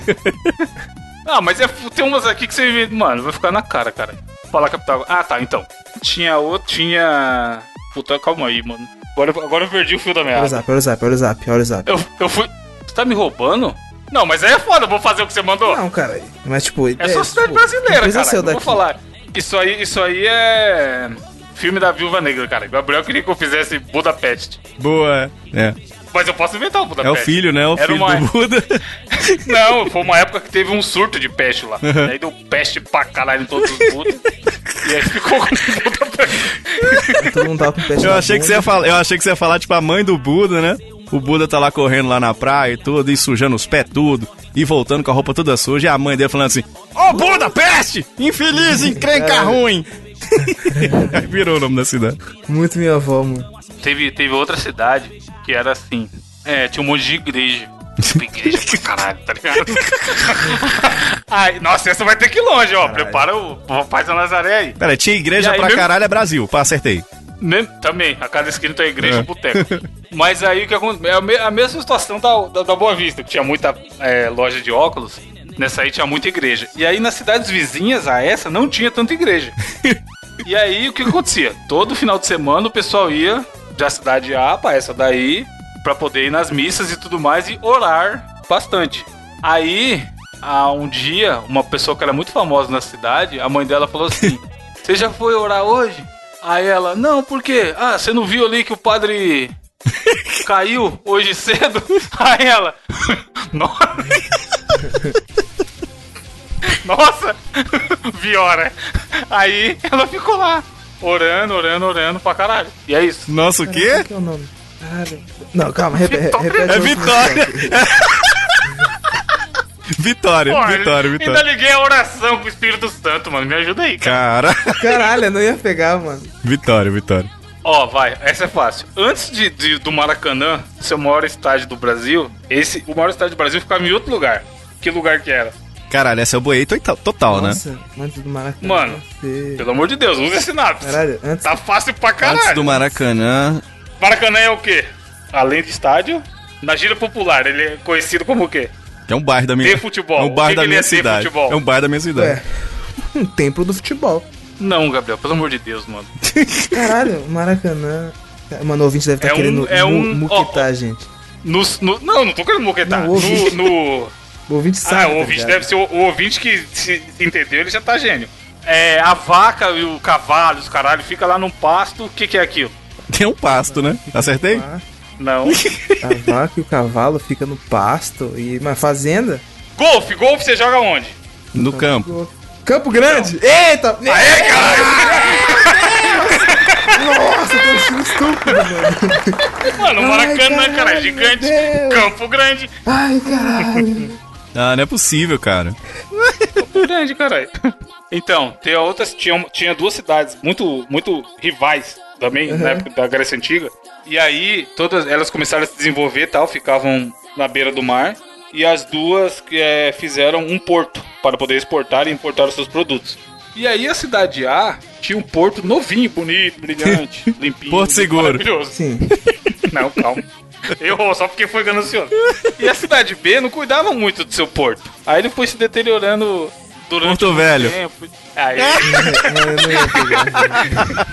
Speaker 2: Ah, mas é, tem umas aqui que você. Mano, vai ficar na cara, cara. Falar capital. Ah, tá, então. Tinha outro. Tinha. Puta, calma aí, mano. Agora, agora eu perdi o fio da
Speaker 3: Olha o
Speaker 2: meada.
Speaker 3: zap, olha o zap, olha o zap, olha o zap.
Speaker 2: Eu, eu fui. Você tá me roubando? Não, mas aí é foda, eu vou fazer o que você mandou.
Speaker 3: Não, cara, mas tipo.
Speaker 2: é só cidade
Speaker 3: tipo,
Speaker 2: brasileira, cara. Não vou falar. Isso aí, isso aí é. Filme da Viúva Negra, cara. Gabriel queria que eu fizesse Budapeste.
Speaker 4: Boa. É.
Speaker 2: Mas eu posso inventar o
Speaker 4: É
Speaker 2: Budapeste.
Speaker 4: o filho, né? O
Speaker 2: Era
Speaker 4: filho
Speaker 2: uma-
Speaker 4: do Buda.
Speaker 2: Não, foi uma época que teve um surto de peste lá. Aí deu peste pra caralho em todos os budas. e aí ficou com Budapeste.
Speaker 3: Todo mundo tava com peste
Speaker 4: Eu achei que você ia falar, eu achei que você ia falar tipo a mãe do Buda, né? O Buda tá lá correndo lá na praia e tudo, e sujando os pés tudo, e voltando com a roupa toda suja, e a mãe dele falando assim: Ô Buda, peste! Infeliz, encrenca ruim! Aí virou o nome da cidade.
Speaker 3: Muito minha avó, mano.
Speaker 2: Teve, teve outra cidade que era assim. É, tinha um monte de igreja. Tipo, igreja pra caralho, tá ligado? Ai, nossa, essa vai ter que ir longe, ó. Prepara o Papai da Nazaré aí.
Speaker 4: Pera, tinha igreja
Speaker 2: aí,
Speaker 4: pra
Speaker 2: mesmo-
Speaker 4: caralho, é Brasil. Pá, acertei.
Speaker 2: Mem- Também, a cada esquina tem igreja
Speaker 4: É.
Speaker 2: e boteco. Mas aí o que acontece? É a mesma situação da, da, da Boa Vista, que tinha muita é, loja de óculos. Nessa aí tinha muita igreja. E aí nas cidades vizinhas a essa não tinha tanta igreja. e aí o que acontecia? Todo final de semana o pessoal ia da cidade A pra essa daí, pra poder ir nas missas e tudo mais e orar bastante. Aí, há um dia, uma pessoa que era muito famosa na cidade, a mãe dela falou assim: Você já foi orar hoje? Aí ela, não, por quê? Ah, você não viu ali que o padre caiu hoje cedo? Aí ela, nossa. Nossa, Viora. Aí ela ficou lá, orando, orando, orando pra caralho. E é isso.
Speaker 4: Nossa, o quê?
Speaker 3: que é o nome? Não, calma, re- re- repete.
Speaker 4: É
Speaker 3: último
Speaker 4: Vitória.
Speaker 3: stop.
Speaker 4: Vitória, vitória,
Speaker 2: Ainda
Speaker 4: vitória.
Speaker 2: liguei a oração com o Espírito Santo, mano. Me ajuda aí, cara.
Speaker 4: Cara,
Speaker 3: Caralho, eu não ia pegar, mano.
Speaker 4: vitória, vitória.
Speaker 2: Ó, vai, essa é fácil. Antes de, de- do Maracanã ser o maior estádio do Brasil, esse, o maior estádio do Brasil ficava em outro lugar. Que lugar que era?
Speaker 4: Caralho, essa é o boei total, total, né?
Speaker 3: Nossa, antes do Maracanã.
Speaker 2: Mano,
Speaker 3: você-
Speaker 2: Pelo amor de Deus, usa esse lápis.
Speaker 3: Caralho, antes.
Speaker 2: Tá fácil pra caralho.
Speaker 4: Antes do Maracanã.
Speaker 2: Maracanã é o quê? Além do estádio, na gira popular, ele é conhecido como o quê?
Speaker 4: É um bairro da minha.
Speaker 2: Tem futebol.
Speaker 4: É um bairro da minha
Speaker 2: é ter
Speaker 4: cidade. É um bairro da minha cidade.
Speaker 3: Ué, um templo do futebol.
Speaker 2: Não, Gabriel, pelo amor de Deus, mano.
Speaker 3: Caralho, Maracanã. Mano, o ouvinte deve estar
Speaker 2: É um-
Speaker 3: querendo
Speaker 2: é
Speaker 3: mu-
Speaker 2: um-
Speaker 3: muquetar
Speaker 2: ó,
Speaker 3: gente.
Speaker 2: No, no- não, não tô querendo
Speaker 3: o
Speaker 2: No, no-
Speaker 3: O ouvinte sabe.
Speaker 2: Ah,
Speaker 3: tá
Speaker 2: o ouvinte
Speaker 3: ligado?
Speaker 2: deve ser o, o ouvinte que se entendeu, ele já tá gênio. É, a vaca e o cavalo, os caralho, fica lá num pasto, o que que é aquilo?
Speaker 4: Tem um pasto, né? Acertei?
Speaker 3: Ah,
Speaker 2: Não.
Speaker 3: A vaca e o cavalo fica no pasto e uma fazenda.
Speaker 2: golfe, golfe você joga onde?
Speaker 4: No campo.
Speaker 3: Campo Grande! Eita!
Speaker 2: Aê, caralho!
Speaker 3: Nossa, eu tô sendo estúpido, mano.
Speaker 2: Mano, o Maracanã,
Speaker 3: caralho,
Speaker 2: cara, é gigante. Campo Grande.
Speaker 3: Ai, caralho.
Speaker 4: Ah, não é possível, cara.
Speaker 2: Grande, caralho. Então, tem outras, tinha, tinha duas cidades muito, muito rivais também, na época da Grécia Antiga. E aí, todas elas começaram a se desenvolver e tal, ficavam na beira do mar. E as duas é, fizeram um porto para poder exportar e importar os seus produtos. E aí a cidade A tinha um porto novinho, bonito, brilhante, limpinho.
Speaker 4: Porto seguro.
Speaker 2: Maravilhoso.
Speaker 3: Sim.
Speaker 2: Não, calma. Errou, só porque foi ganancioso. E a cidade B não cuidava muito do seu porto. Aí ele foi se deteriorando durante
Speaker 4: Porto Velho.
Speaker 2: tempo. Aí,
Speaker 3: pegar.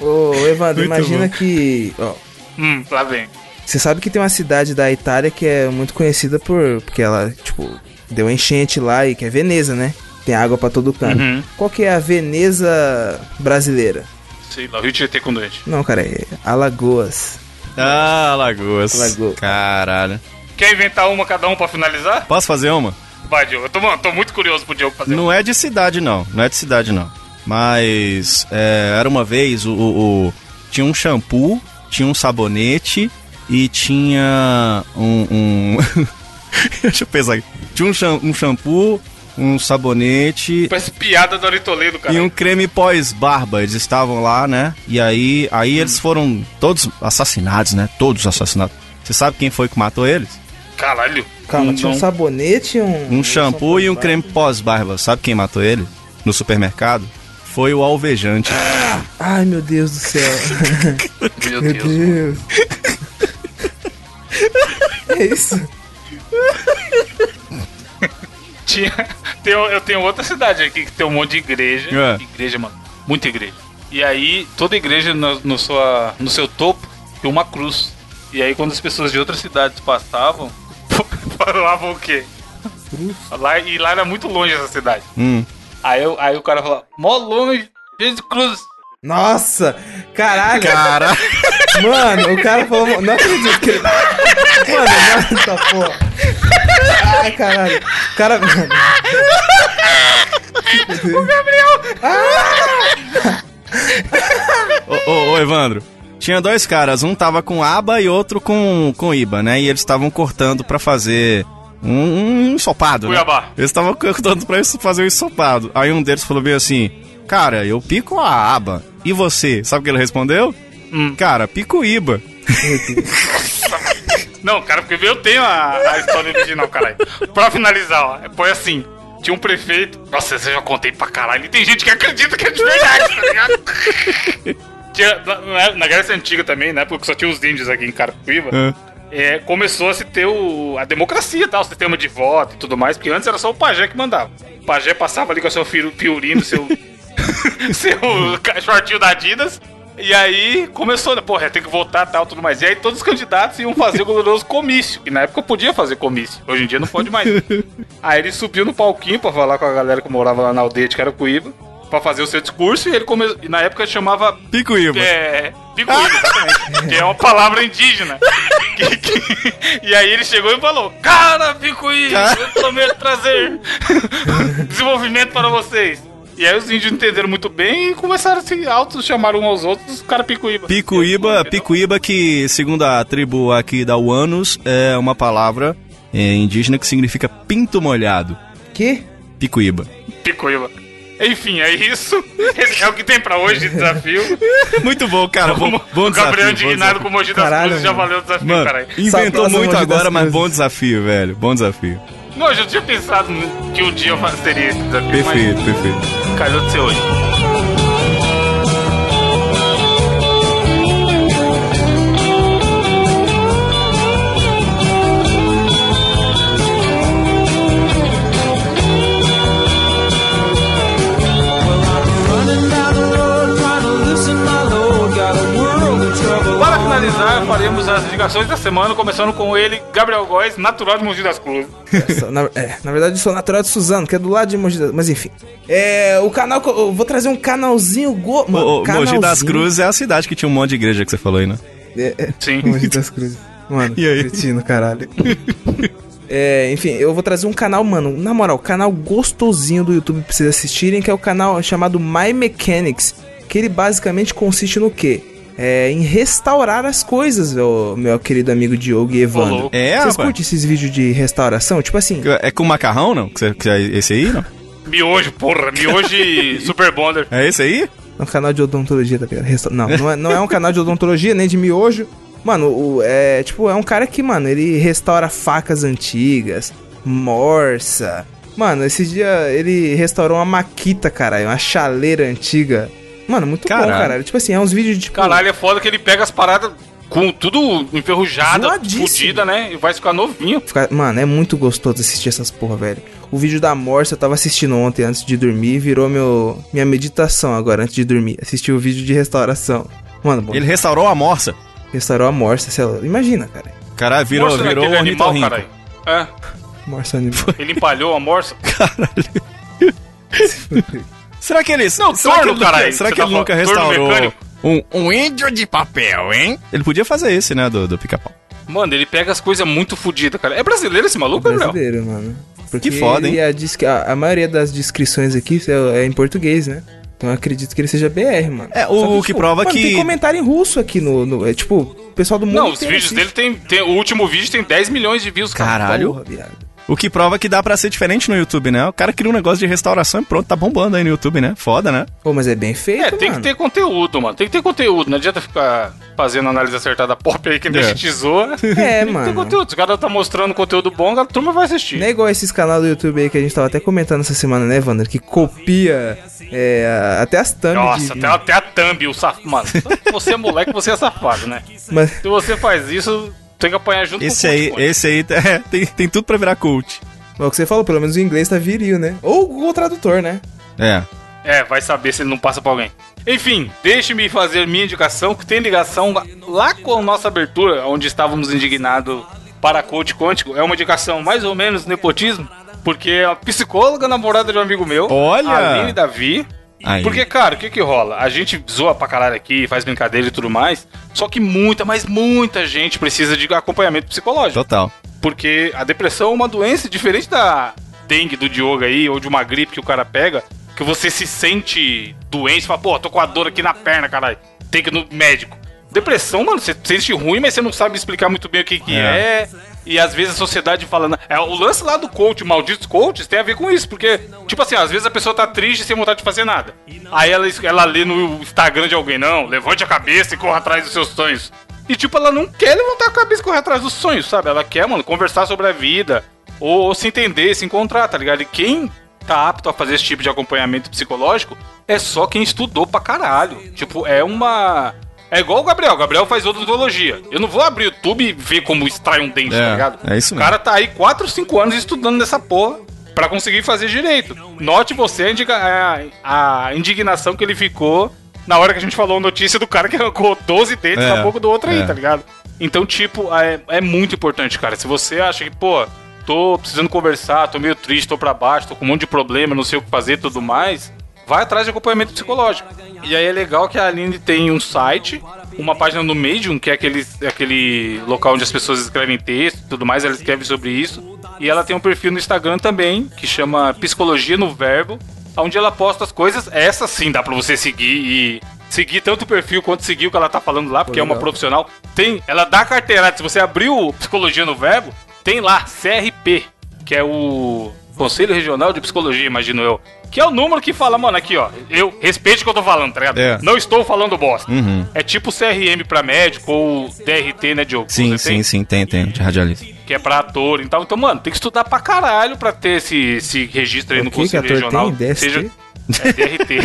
Speaker 3: Ô, Evandro,
Speaker 4: Muito
Speaker 3: imagina
Speaker 4: bom.
Speaker 3: que. Ó,
Speaker 2: hum, lá vem.
Speaker 3: você sabe que tem uma cidade da Itália que é muito conhecida por. Porque ela, tipo, deu enchente lá e que é Veneza, né? Tem água pra todo canto.
Speaker 2: Uhum.
Speaker 3: Qual que é a Veneza brasileira?
Speaker 2: Sei lá, Rio Tietê com doente.
Speaker 3: Não, cara, é Alagoas.
Speaker 4: Ah, Lagoas.
Speaker 3: Lagoa.
Speaker 4: Caralho.
Speaker 2: Quer inventar uma cada um pra finalizar?
Speaker 4: Posso fazer uma?
Speaker 2: Vai, Diogo. Eu tô, mano, tô muito curioso pro Diogo fazer uma.
Speaker 4: Não é de cidade, não. Não é de cidade, não. Mas é, era uma vez o, o- o- tinha um shampoo, tinha um sabonete e tinha um. um- Deixa eu pensar aqui. Tinha um, um shampoo, um sabonete
Speaker 2: Parece piada do Ari Toledo, cara.
Speaker 4: e um creme pós-barba. Eles estavam lá, né? E aí, aí eles foram todos assassinados, né? Todos assassinados. Você sabe quem foi que matou eles?
Speaker 2: Caralho.
Speaker 3: Calma,
Speaker 2: Não-
Speaker 3: tinha um sabonete, um.
Speaker 4: Um shampoo e um creme pós-barba. Sabe quem matou ele? No supermercado? Foi o alvejante.
Speaker 3: Ai, meu Deus do céu.
Speaker 2: Meu
Speaker 3: meu
Speaker 2: Deus.
Speaker 3: Deus. é isso?
Speaker 2: Tinha, tem, eu tenho outra cidade aqui que tem um monte de igreja.
Speaker 4: É.
Speaker 2: Igreja, mano. Muita igreja. E aí, toda igreja no, no sua, no seu topo tem uma cruz. E aí, quando as pessoas de outras cidades passavam, falavam o quê? Lá, e lá era muito longe essa cidade.
Speaker 4: Hum.
Speaker 2: Aí, eu- aí o cara falava, mó longe, Jesus Cruz.
Speaker 3: Nossa! Caralho!
Speaker 4: Cara,
Speaker 3: Mano, o cara falou. Não acredito que ele. Mano, mano, tá porra. Ai, caralho. O cara. Mano. O
Speaker 4: ô, ô, ô, Evandro. Tinha dois caras, um tava com aba e outro com, com iba, né? E eles estavam cortando pra fazer um, um ensopado, né?
Speaker 2: Cuiabá.
Speaker 4: Eles estavam cortando pra isso fazer um ensopado. Aí um deles falou bem assim: Cara, eu pico a aba. E você? Sabe o que ele respondeu?
Speaker 2: Hum.
Speaker 4: Cara, pico o iba.
Speaker 2: Não, cara, porque eu tenho a, a história original, caralho. Pra finalizar, ó, foi assim. Tinha um prefeito. Nossa, eu já contei pra caralho. E tem gente que acredita que é de verdade, tá ligado? Tinha, na, na- Grécia Antiga também, né? Porque só tinha os índios aqui em Carapicuíba. É, começou a se ter o, a democracia, tá? o sistema de voto e tudo mais, porque antes era só o pajé que mandava. O pajé passava ali com o seu fiorino, seu, seu shortinho da Adidas, e aí começou, né? Porra, tem que votar tal, tudo mais. E aí todos os candidatos iam fazer o glorioso comício, que na época podia fazer comício, hoje em dia não pode mais. aí ele subiu no palquinho pra falar com a galera que morava lá na aldeia de Caracuíba, pra fazer o seu discurso, e ele come... e na época chamava
Speaker 4: iba.
Speaker 2: é. Picuíba, exatamente. que é uma palavra indígena. Que- que- E aí ele chegou e falou: Cara, Picuíba, eu prometo trazer desenvolvimento para vocês. E aí os índios entenderam muito bem e começaram a se auto-chamar uns aos outros, cara Picuíba.
Speaker 4: Picuíba, picuíba que, segundo a tribo aqui da Uanos, é uma palavra é, indígena que significa pinto molhado.
Speaker 3: Que?
Speaker 4: Picuíba.
Speaker 2: Picuíba. Enfim, é isso. Esse é o que tem pra hoje de desafio.
Speaker 4: Muito bom, cara. Bom, bom
Speaker 2: o Gabriel
Speaker 4: desafio, bom
Speaker 2: indignado com o Mogi das
Speaker 3: Caralho,
Speaker 2: Cruzes já valeu o desafio,
Speaker 4: Mano,
Speaker 2: caralho.
Speaker 4: inventou muito agora, mas bom desafio, velho. Bom desafio.
Speaker 2: Não, eu já tinha pensado que um dia eu teria esse desafio,
Speaker 4: Perfeito, perfeito.
Speaker 2: calhou de ser hoje. Finalizar, faremos as indicações da semana, começando com ele, Gabriel Góes, natural de Mogi das Cruzes.
Speaker 3: Só- Na, é, na verdade, eu sou natural de Suzano, que é do lado de Mogi das... Mas enfim. É, o canal... Eu vou trazer um canalzinho... Go... Mano,
Speaker 4: Ô, ô, Mogi das
Speaker 3: canalzinho-
Speaker 4: Cruzes é a cidade que tinha um monte de igreja que você falou aí, né?
Speaker 3: É, é,
Speaker 2: Sim.
Speaker 3: Mogi das Cruzes. Mano,
Speaker 4: E aí?
Speaker 3: cretino, caralho. É, enfim, eu vou trazer um canal, mano, na moral, canal gostosinho do YouTube pra vocês assistirem, que é o canal chamado My Mechanics, que ele basicamente consiste no quê? É, em restaurar as coisas, meu querido amigo Diogo e Evandro.
Speaker 4: É,
Speaker 3: Vocês curtem esses vídeos de restauração? Tipo assim,
Speaker 4: É com macarrão, não? É esse aí, não?
Speaker 2: Miojo, porra, miojo e Super Bonder.
Speaker 4: É esse aí?
Speaker 3: É um canal de odontologia, tá ligado? Resta- Não, não é, não é um canal de odontologia, nem de miojo. Mano, o, é tipo, é um cara que, mano, ele restaura facas antigas, morsa. Mano, esse dia ele restaurou uma maquita, caralho, uma chaleira antiga. Mano, muito bom,
Speaker 4: Caralho.
Speaker 3: caralho. Tipo assim, é uns vídeos de tipo.
Speaker 2: Caralho, é foda que ele pega as paradas com tudo enferrujada,
Speaker 3: Zoadíssimo.
Speaker 2: fudida, né? E vai ficar novinho.
Speaker 3: ficar- Mano, é muito gostoso assistir essas porra, velho. O vídeo da morsa eu tava assistindo ontem antes de dormir, virou meu, minha meditação agora antes de dormir. Assistir o vídeo de restauração. Mano, bom,
Speaker 4: Ele restaurou a morsa.
Speaker 3: restaurou a morsa, sei lá. Imagina, cara.
Speaker 4: Caralho, virou,
Speaker 2: Morsa
Speaker 4: virou
Speaker 2: daquele
Speaker 4: um
Speaker 2: animal, caralho. É,
Speaker 3: Morsa animal.
Speaker 2: ele empalhou a morsa.
Speaker 4: Será que ele.
Speaker 2: Não,
Speaker 4: será
Speaker 2: torno,
Speaker 4: que ele,
Speaker 2: caralho.
Speaker 4: Será que
Speaker 2: tá
Speaker 4: ele nunca restaurou um, um índio de papel, hein? Ele podia fazer esse, né, do, do pica-pau.
Speaker 2: Mano, ele pega as coisas muito fodidas, cara. É brasileiro esse maluco, Gabriel?
Speaker 3: Brasileiro, mano. Porque
Speaker 4: Que foda, hein?
Speaker 3: A, a, a maioria das descrições aqui é, é em português, né? Então eu acredito que ele seja BR, mano.
Speaker 4: É, o que prova
Speaker 3: mano,
Speaker 4: que-
Speaker 3: Tem comentário em russo aqui no. no- é tipo, o pessoal do mundo.
Speaker 2: Não, os vídeos
Speaker 3: assiste.
Speaker 2: dele tem, tem. O último vídeo tem 10 milhões de views, cara.
Speaker 4: Caralho.
Speaker 3: Porra, viado.
Speaker 4: O que prova que dá pra ser diferente no YouTube, né? O cara cria um negócio de restauração e pronto, tá bombando aí no YouTube, né? Foda, né?
Speaker 3: Pô, mas é bem feito,
Speaker 2: É, tem que
Speaker 3: mano.
Speaker 2: ter conteúdo, mano. Tem que ter conteúdo. Não adianta ficar fazendo análise acertada pop aí que nem
Speaker 4: É.
Speaker 2: a gente zoa.
Speaker 3: É,
Speaker 2: Tem que ter
Speaker 3: mano.
Speaker 2: conteúdo. Se o cara tá mostrando conteúdo bom, a turma vai assistir.
Speaker 3: Não é igual esses canais do YouTube aí que a gente tava até comentando essa semana, né, Wander? Que copia é, até as thumbs
Speaker 2: Nossa,
Speaker 3: de...
Speaker 2: até, até a thumb, o safado. Mano, se você é moleque, você é safado, né?
Speaker 3: Mas,
Speaker 2: Se você faz isso, tem que apanhar junto
Speaker 4: Esse
Speaker 2: com o
Speaker 4: aí,
Speaker 2: coach,
Speaker 4: esse aí é, tem, tem tudo pra virar coach.
Speaker 3: mas o que você falou, pelo menos o inglês tá viril, né? Ou o Google Tradutor, né?
Speaker 4: É.
Speaker 2: É, vai saber se ele não passa pra alguém. Enfim, deixe-me fazer minha indicação, que tem ligação lá com a nossa abertura, onde estávamos indignados para coach quântico. É uma indicação mais ou menos nepotismo, porque é a psicóloga namorada de um amigo meu,
Speaker 4: Olha!
Speaker 2: a Aline Davi.
Speaker 4: Aí.
Speaker 2: Porque, cara, o que que rola? A gente zoa pra caralho aqui, faz brincadeira e tudo mais, só que muita, mas muita gente precisa de acompanhamento psicológico.
Speaker 4: Total.
Speaker 2: Porque a depressão é uma doença diferente da dengue do Diogo aí, ou de uma gripe que o cara pega, que você se sente doente, fala, pô, tô com a dor aqui na perna, caralho, tem que ir no médico. Depressão, mano, você se sente ruim, mas você não sabe explicar muito bem o que que é. E às vezes a sociedade falando. É, o lance lá do coach, malditos coaches, tem a ver com isso. Porque, tipo assim, às vezes a pessoa tá triste sem vontade de fazer nada. Aí ela, ela lê no Instagram de alguém, não, levante a cabeça e corra atrás dos seus sonhos. E, tipo, ela não quer levantar a cabeça e correr atrás dos sonhos, sabe? Ela quer, mano, conversar sobre a vida. Ou, ou se entender, se encontrar, tá ligado? E quem tá apto a fazer esse tipo de acompanhamento psicológico é só quem estudou pra caralho. Tipo, é uma. É igual o Gabriel. O Gabriel faz odontologia. Eu não vou abrir o YouTube e ver como extrai um dente,
Speaker 4: É,
Speaker 2: tá ligado?
Speaker 4: é isso
Speaker 2: O
Speaker 4: mesmo.
Speaker 2: cara tá aí 4, 5 anos estudando nessa porra pra conseguir fazer direito. Note você a, a- a indignação que ele ficou na hora que a gente falou a notícia do cara que arrancou 12 dentes
Speaker 4: É,
Speaker 2: na boca do outro aí,
Speaker 4: é.
Speaker 2: tá ligado? Então, tipo, é, é muito importante, cara. Se você acha que, pô, tô precisando conversar, tô meio triste, tô pra baixo, tô com um monte de problema, não sei o que fazer e tudo mais, vai atrás de acompanhamento psicológico. E aí é legal que a Aline tem um site, uma página no Medium, que é aquele, aquele local onde as pessoas escrevem texto e tudo mais, ela escreve sobre isso. E ela tem um perfil no Instagram também, que chama Psicologia no Verbo, onde ela posta as coisas. Essa sim dá pra você seguir e seguir tanto o perfil quanto seguir o que ela tá falando lá, porque é uma profissional. Tem, ela dá carteirada. Se você abrir o Psicologia no Verbo, tem lá CRP, que é o Conselho Regional de Psicologia, imagino eu. Que é o número que fala, mano, aqui, ó. Eu respeite o que eu tô falando, tá ligado?
Speaker 4: É.
Speaker 2: Não estou falando bosta.
Speaker 4: Uhum.
Speaker 2: É tipo CRM pra médico ou DRT, né, Diogo?
Speaker 4: Sim, sim,
Speaker 2: tem?
Speaker 4: sim, tem, tem, de radialista.
Speaker 2: Que é pra ator e tal. Então, mano, tem que estudar pra caralho pra ter esse, esse registro aí
Speaker 3: O
Speaker 2: no
Speaker 3: que que
Speaker 2: Conselho
Speaker 3: ator
Speaker 2: Regional.
Speaker 3: tem? DST?
Speaker 2: É, DRT.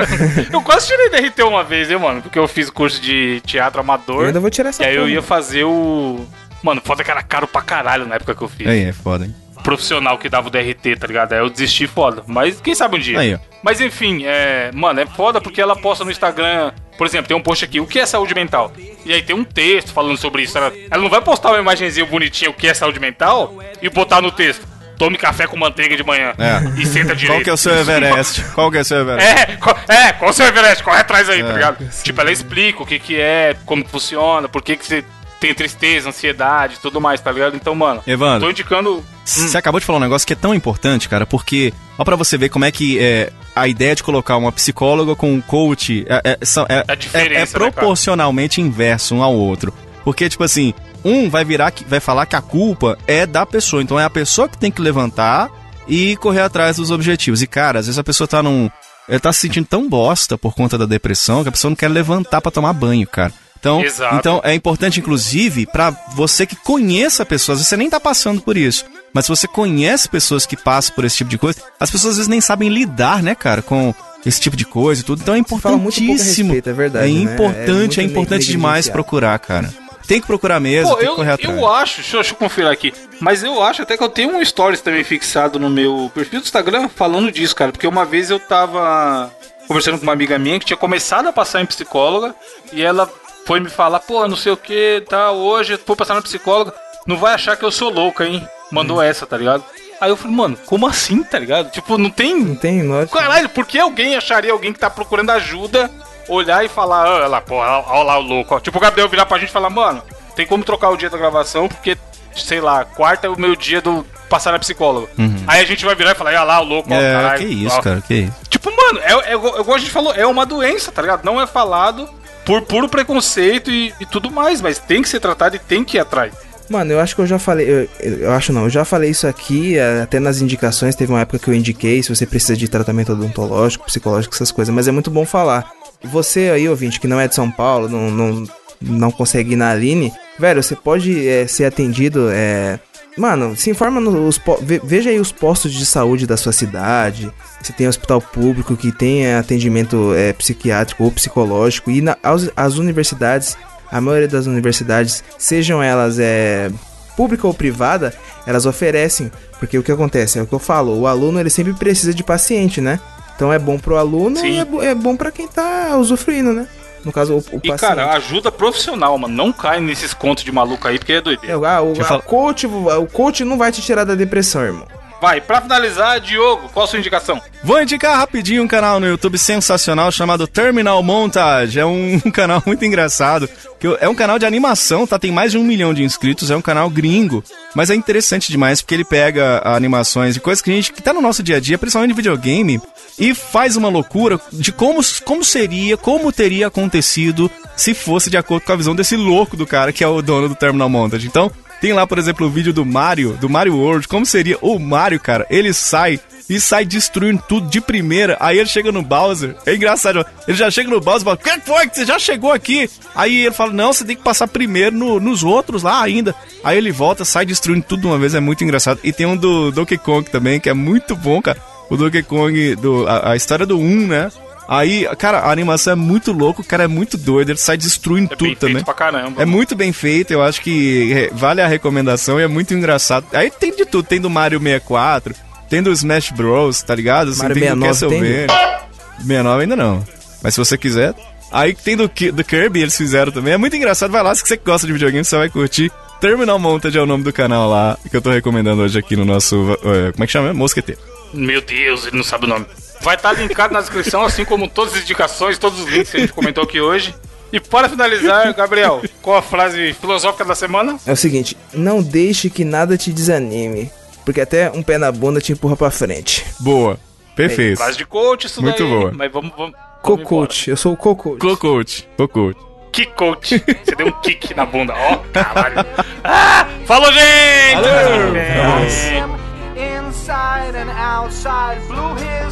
Speaker 2: eu quase tirei DRT uma vez, hein, mano? Porque eu fiz curso de teatro amador.
Speaker 3: Eu ainda vou tirar essa
Speaker 2: E aí eu
Speaker 3: porra.
Speaker 2: ia fazer o. Mano, foda que era caro pra caralho na época que eu fiz.
Speaker 4: Aí, é foda, hein?
Speaker 2: Profissional que dava o DRT, tá ligado? Aí eu desisti foda. Mas quem sabe um dia.
Speaker 4: Aí.
Speaker 2: Mas enfim, é. Mano, é foda porque ela posta no Instagram. Por exemplo, tem um post aqui, o que é saúde mental? E aí tem um texto falando sobre isso. Ela, ela não vai postar uma imagenzinha bonitinha, o que é saúde mental, e botar no texto. Tome café com manteiga de manhã.
Speaker 4: É.
Speaker 2: E senta direito.
Speaker 4: Qual que é o seu Everest? Qual que é o seu Everest?
Speaker 2: É, qual, é, qual o seu Everest? Corre atrás aí, tá
Speaker 4: É.
Speaker 2: ligado? Tipo, ela explica o que que é, como funciona, por que que você tem tristeza, ansiedade e tudo mais, tá ligado? Então, mano,
Speaker 4: Evandro.
Speaker 2: tô indicando...
Speaker 4: Você acabou de falar um negócio que é tão importante, cara, porque, ó, pra você ver como é que é, a ideia de colocar uma psicóloga com um coach é, é, é, é- é
Speaker 2: né,
Speaker 4: proporcionalmente inverso um ao outro. Porque, tipo assim, um vai virar, que vai falar que a culpa é da pessoa. Então é a pessoa que tem que levantar e correr atrás dos objetivos. E, cara, às vezes a pessoa tá num. Ela tá se sentindo tão bosta por conta da depressão que a pessoa não quer levantar pra tomar banho, cara. Então,
Speaker 2: Exato.
Speaker 4: então é importante, inclusive, pra você que conheça pessoas, você nem tá passando por isso, mas se você conhece pessoas que passam por esse tipo de coisa, as pessoas às vezes nem sabem lidar, né, cara, com esse tipo de coisa e tudo. Então é importantíssimo.
Speaker 3: respeito, é verdade,
Speaker 4: É
Speaker 3: né? É
Speaker 4: importante, é, importante demais procurar, cara. Tem que procurar mesmo,
Speaker 2: Pô,
Speaker 4: tem que
Speaker 2: eu,
Speaker 4: correr atrás.
Speaker 2: eu acho, deixa, eu- deixa eu conferir aqui, mas eu acho até que eu tenho um stories também fixado no meu perfil do Instagram falando disso, cara, porque uma vez eu tava conversando com uma amiga minha que tinha começado a passar em psicóloga e ela foi me falar, pô, não sei o que, tá, hoje vou passar na psicóloga, não vai achar que eu sou louca, hein? Mandou
Speaker 3: Hum.
Speaker 2: essa, tá ligado? Aí eu falei, mano, como assim, tá ligado? Tipo, não
Speaker 3: Não
Speaker 2: tem.
Speaker 3: tem lógica.
Speaker 2: Caralho, por que alguém acharia alguém que tá procurando ajuda, olhar e falar, olha lá, pô, olha lá o louco. ó. Tipo, o Gabriel virar pra gente e falar, mano, tem como trocar o dia da gravação, porque, sei lá, quarta é o meu dia do passar na psicóloga. Aí a gente vai virar e falar, olha lá o louco, ó,
Speaker 4: É,
Speaker 2: caralho.
Speaker 4: que isso,
Speaker 2: ó.
Speaker 4: cara, que isso.
Speaker 2: Tipo, mano, é, é, igual igual a gente falou, é uma doença, tá ligado? Não é falado por puro preconceito e, e tudo mais, mas tem que ser tratado e tem que ir atrás.
Speaker 3: Mano, eu acho que eu já falei. Eu, eu acho não, eu já falei isso aqui, eh, até nas indicações. Teve uma época que eu indiquei se você precisa de tratamento odontológico, psicológico, essas coisas, mas é muito bom falar. Você aí, ouvinte, que não é de São Paulo, não, não, não consegue ir na Aline, velho, você pode eh, ser atendido. eh, Mano, se informa nos. Veja aí os postos de saúde da sua cidade. Se tem hospital público que tem eh, atendimento eh, psiquiátrico ou psicológico. E na, as, as universidades, a maioria das universidades, sejam elas é, pública ou privada, elas oferecem. Porque o que acontece? É o que eu falo, o aluno ele sempre precisa de paciente, né? Então é bom pro aluno
Speaker 2: Sim.
Speaker 3: e é, é bom pra quem tá usufruindo, né? No caso, o, o
Speaker 2: E,
Speaker 3: paciente.
Speaker 2: cara, ajuda profissional, mano. Não cai nesses contos de maluco aí, porque é doideira.
Speaker 3: É, ah, o, a coach, o coach não vai te tirar da depressão, irmão.
Speaker 2: Vai, pra finalizar, Diogo, qual a sua indicação?
Speaker 4: Vou indicar rapidinho um canal no YouTube sensacional chamado Terminal Montage. É um, canal muito engraçado. Que é um canal de animação, tá? Tem mais de um milhão de inscritos. É um canal gringo. Mas é interessante demais porque ele pega animações de coisas que a gente que tá no nosso dia a dia, principalmente de videogame, e faz uma loucura de como, como seria, como teria acontecido se fosse de acordo com a visão desse louco do cara que é o dono do Terminal Montage. Então, tem lá, por exemplo, o vídeo do Mario, do Mario World, como seria o Mario, cara. Ele sai e sai destruindo tudo de primeira. Aí ele chega no Bowser. É engraçado. Ele já chega no Bowser e fala: que foi que você já chegou aqui? Aí ele fala: Não, você tem que passar primeiro no- nos outros lá ainda. Aí ele volta, sai destruindo tudo de uma vez. É muito engraçado. E tem um do Donkey Kong também, que é muito bom, cara. O Donkey Kong, do, a, a história do 1, né? Aí, cara, a animação é muito louco, o cara é muito doido, ele sai destruindo
Speaker 2: É
Speaker 4: tudo
Speaker 2: bem
Speaker 4: também.
Speaker 2: feito pra caramba.
Speaker 4: É muito bem feito, eu acho que é, vale a recomendação e é muito engraçado. Aí tem de tudo, tem do Mario 64, tem do Smash Bros, tá ligado? Assim,
Speaker 3: Mario
Speaker 4: tem do
Speaker 3: 69 tem?
Speaker 4: Castlevania. 69 ainda não. Mas se você quiser. Aí tem do, do Kirby, eles fizeram também. É muito engraçado, vai lá, se você gosta de videogame, você vai curtir. Terminal Montage é o nome do canal lá, que eu tô recomendando hoje aqui no nosso. eh, como é que chama? Mosqueteiro.
Speaker 2: Meu Deus, ele não sabe o nome. Vai estar linkado na descrição, assim como todas as indicações, todos os links que a gente comentou aqui hoje. E para finalizar, Gabriel, qual a frase filosófica da semana?
Speaker 3: É o seguinte, não deixe que nada te desanime. Porque até um pé na bunda te empurra pra frente.
Speaker 4: Boa. Perfeito.
Speaker 2: Frase de coach, isso
Speaker 4: Muito
Speaker 2: daí.
Speaker 4: boa.
Speaker 2: Mas vamos, vamos.
Speaker 3: Co-coach, eu sou o co-coach.
Speaker 4: Co-coach. Co-coach.
Speaker 2: Kick coach. Você deu um kick na bunda. Ó, caralho. Ah, falou, gente!
Speaker 3: Valeu.
Speaker 1: Inside and outside, blew his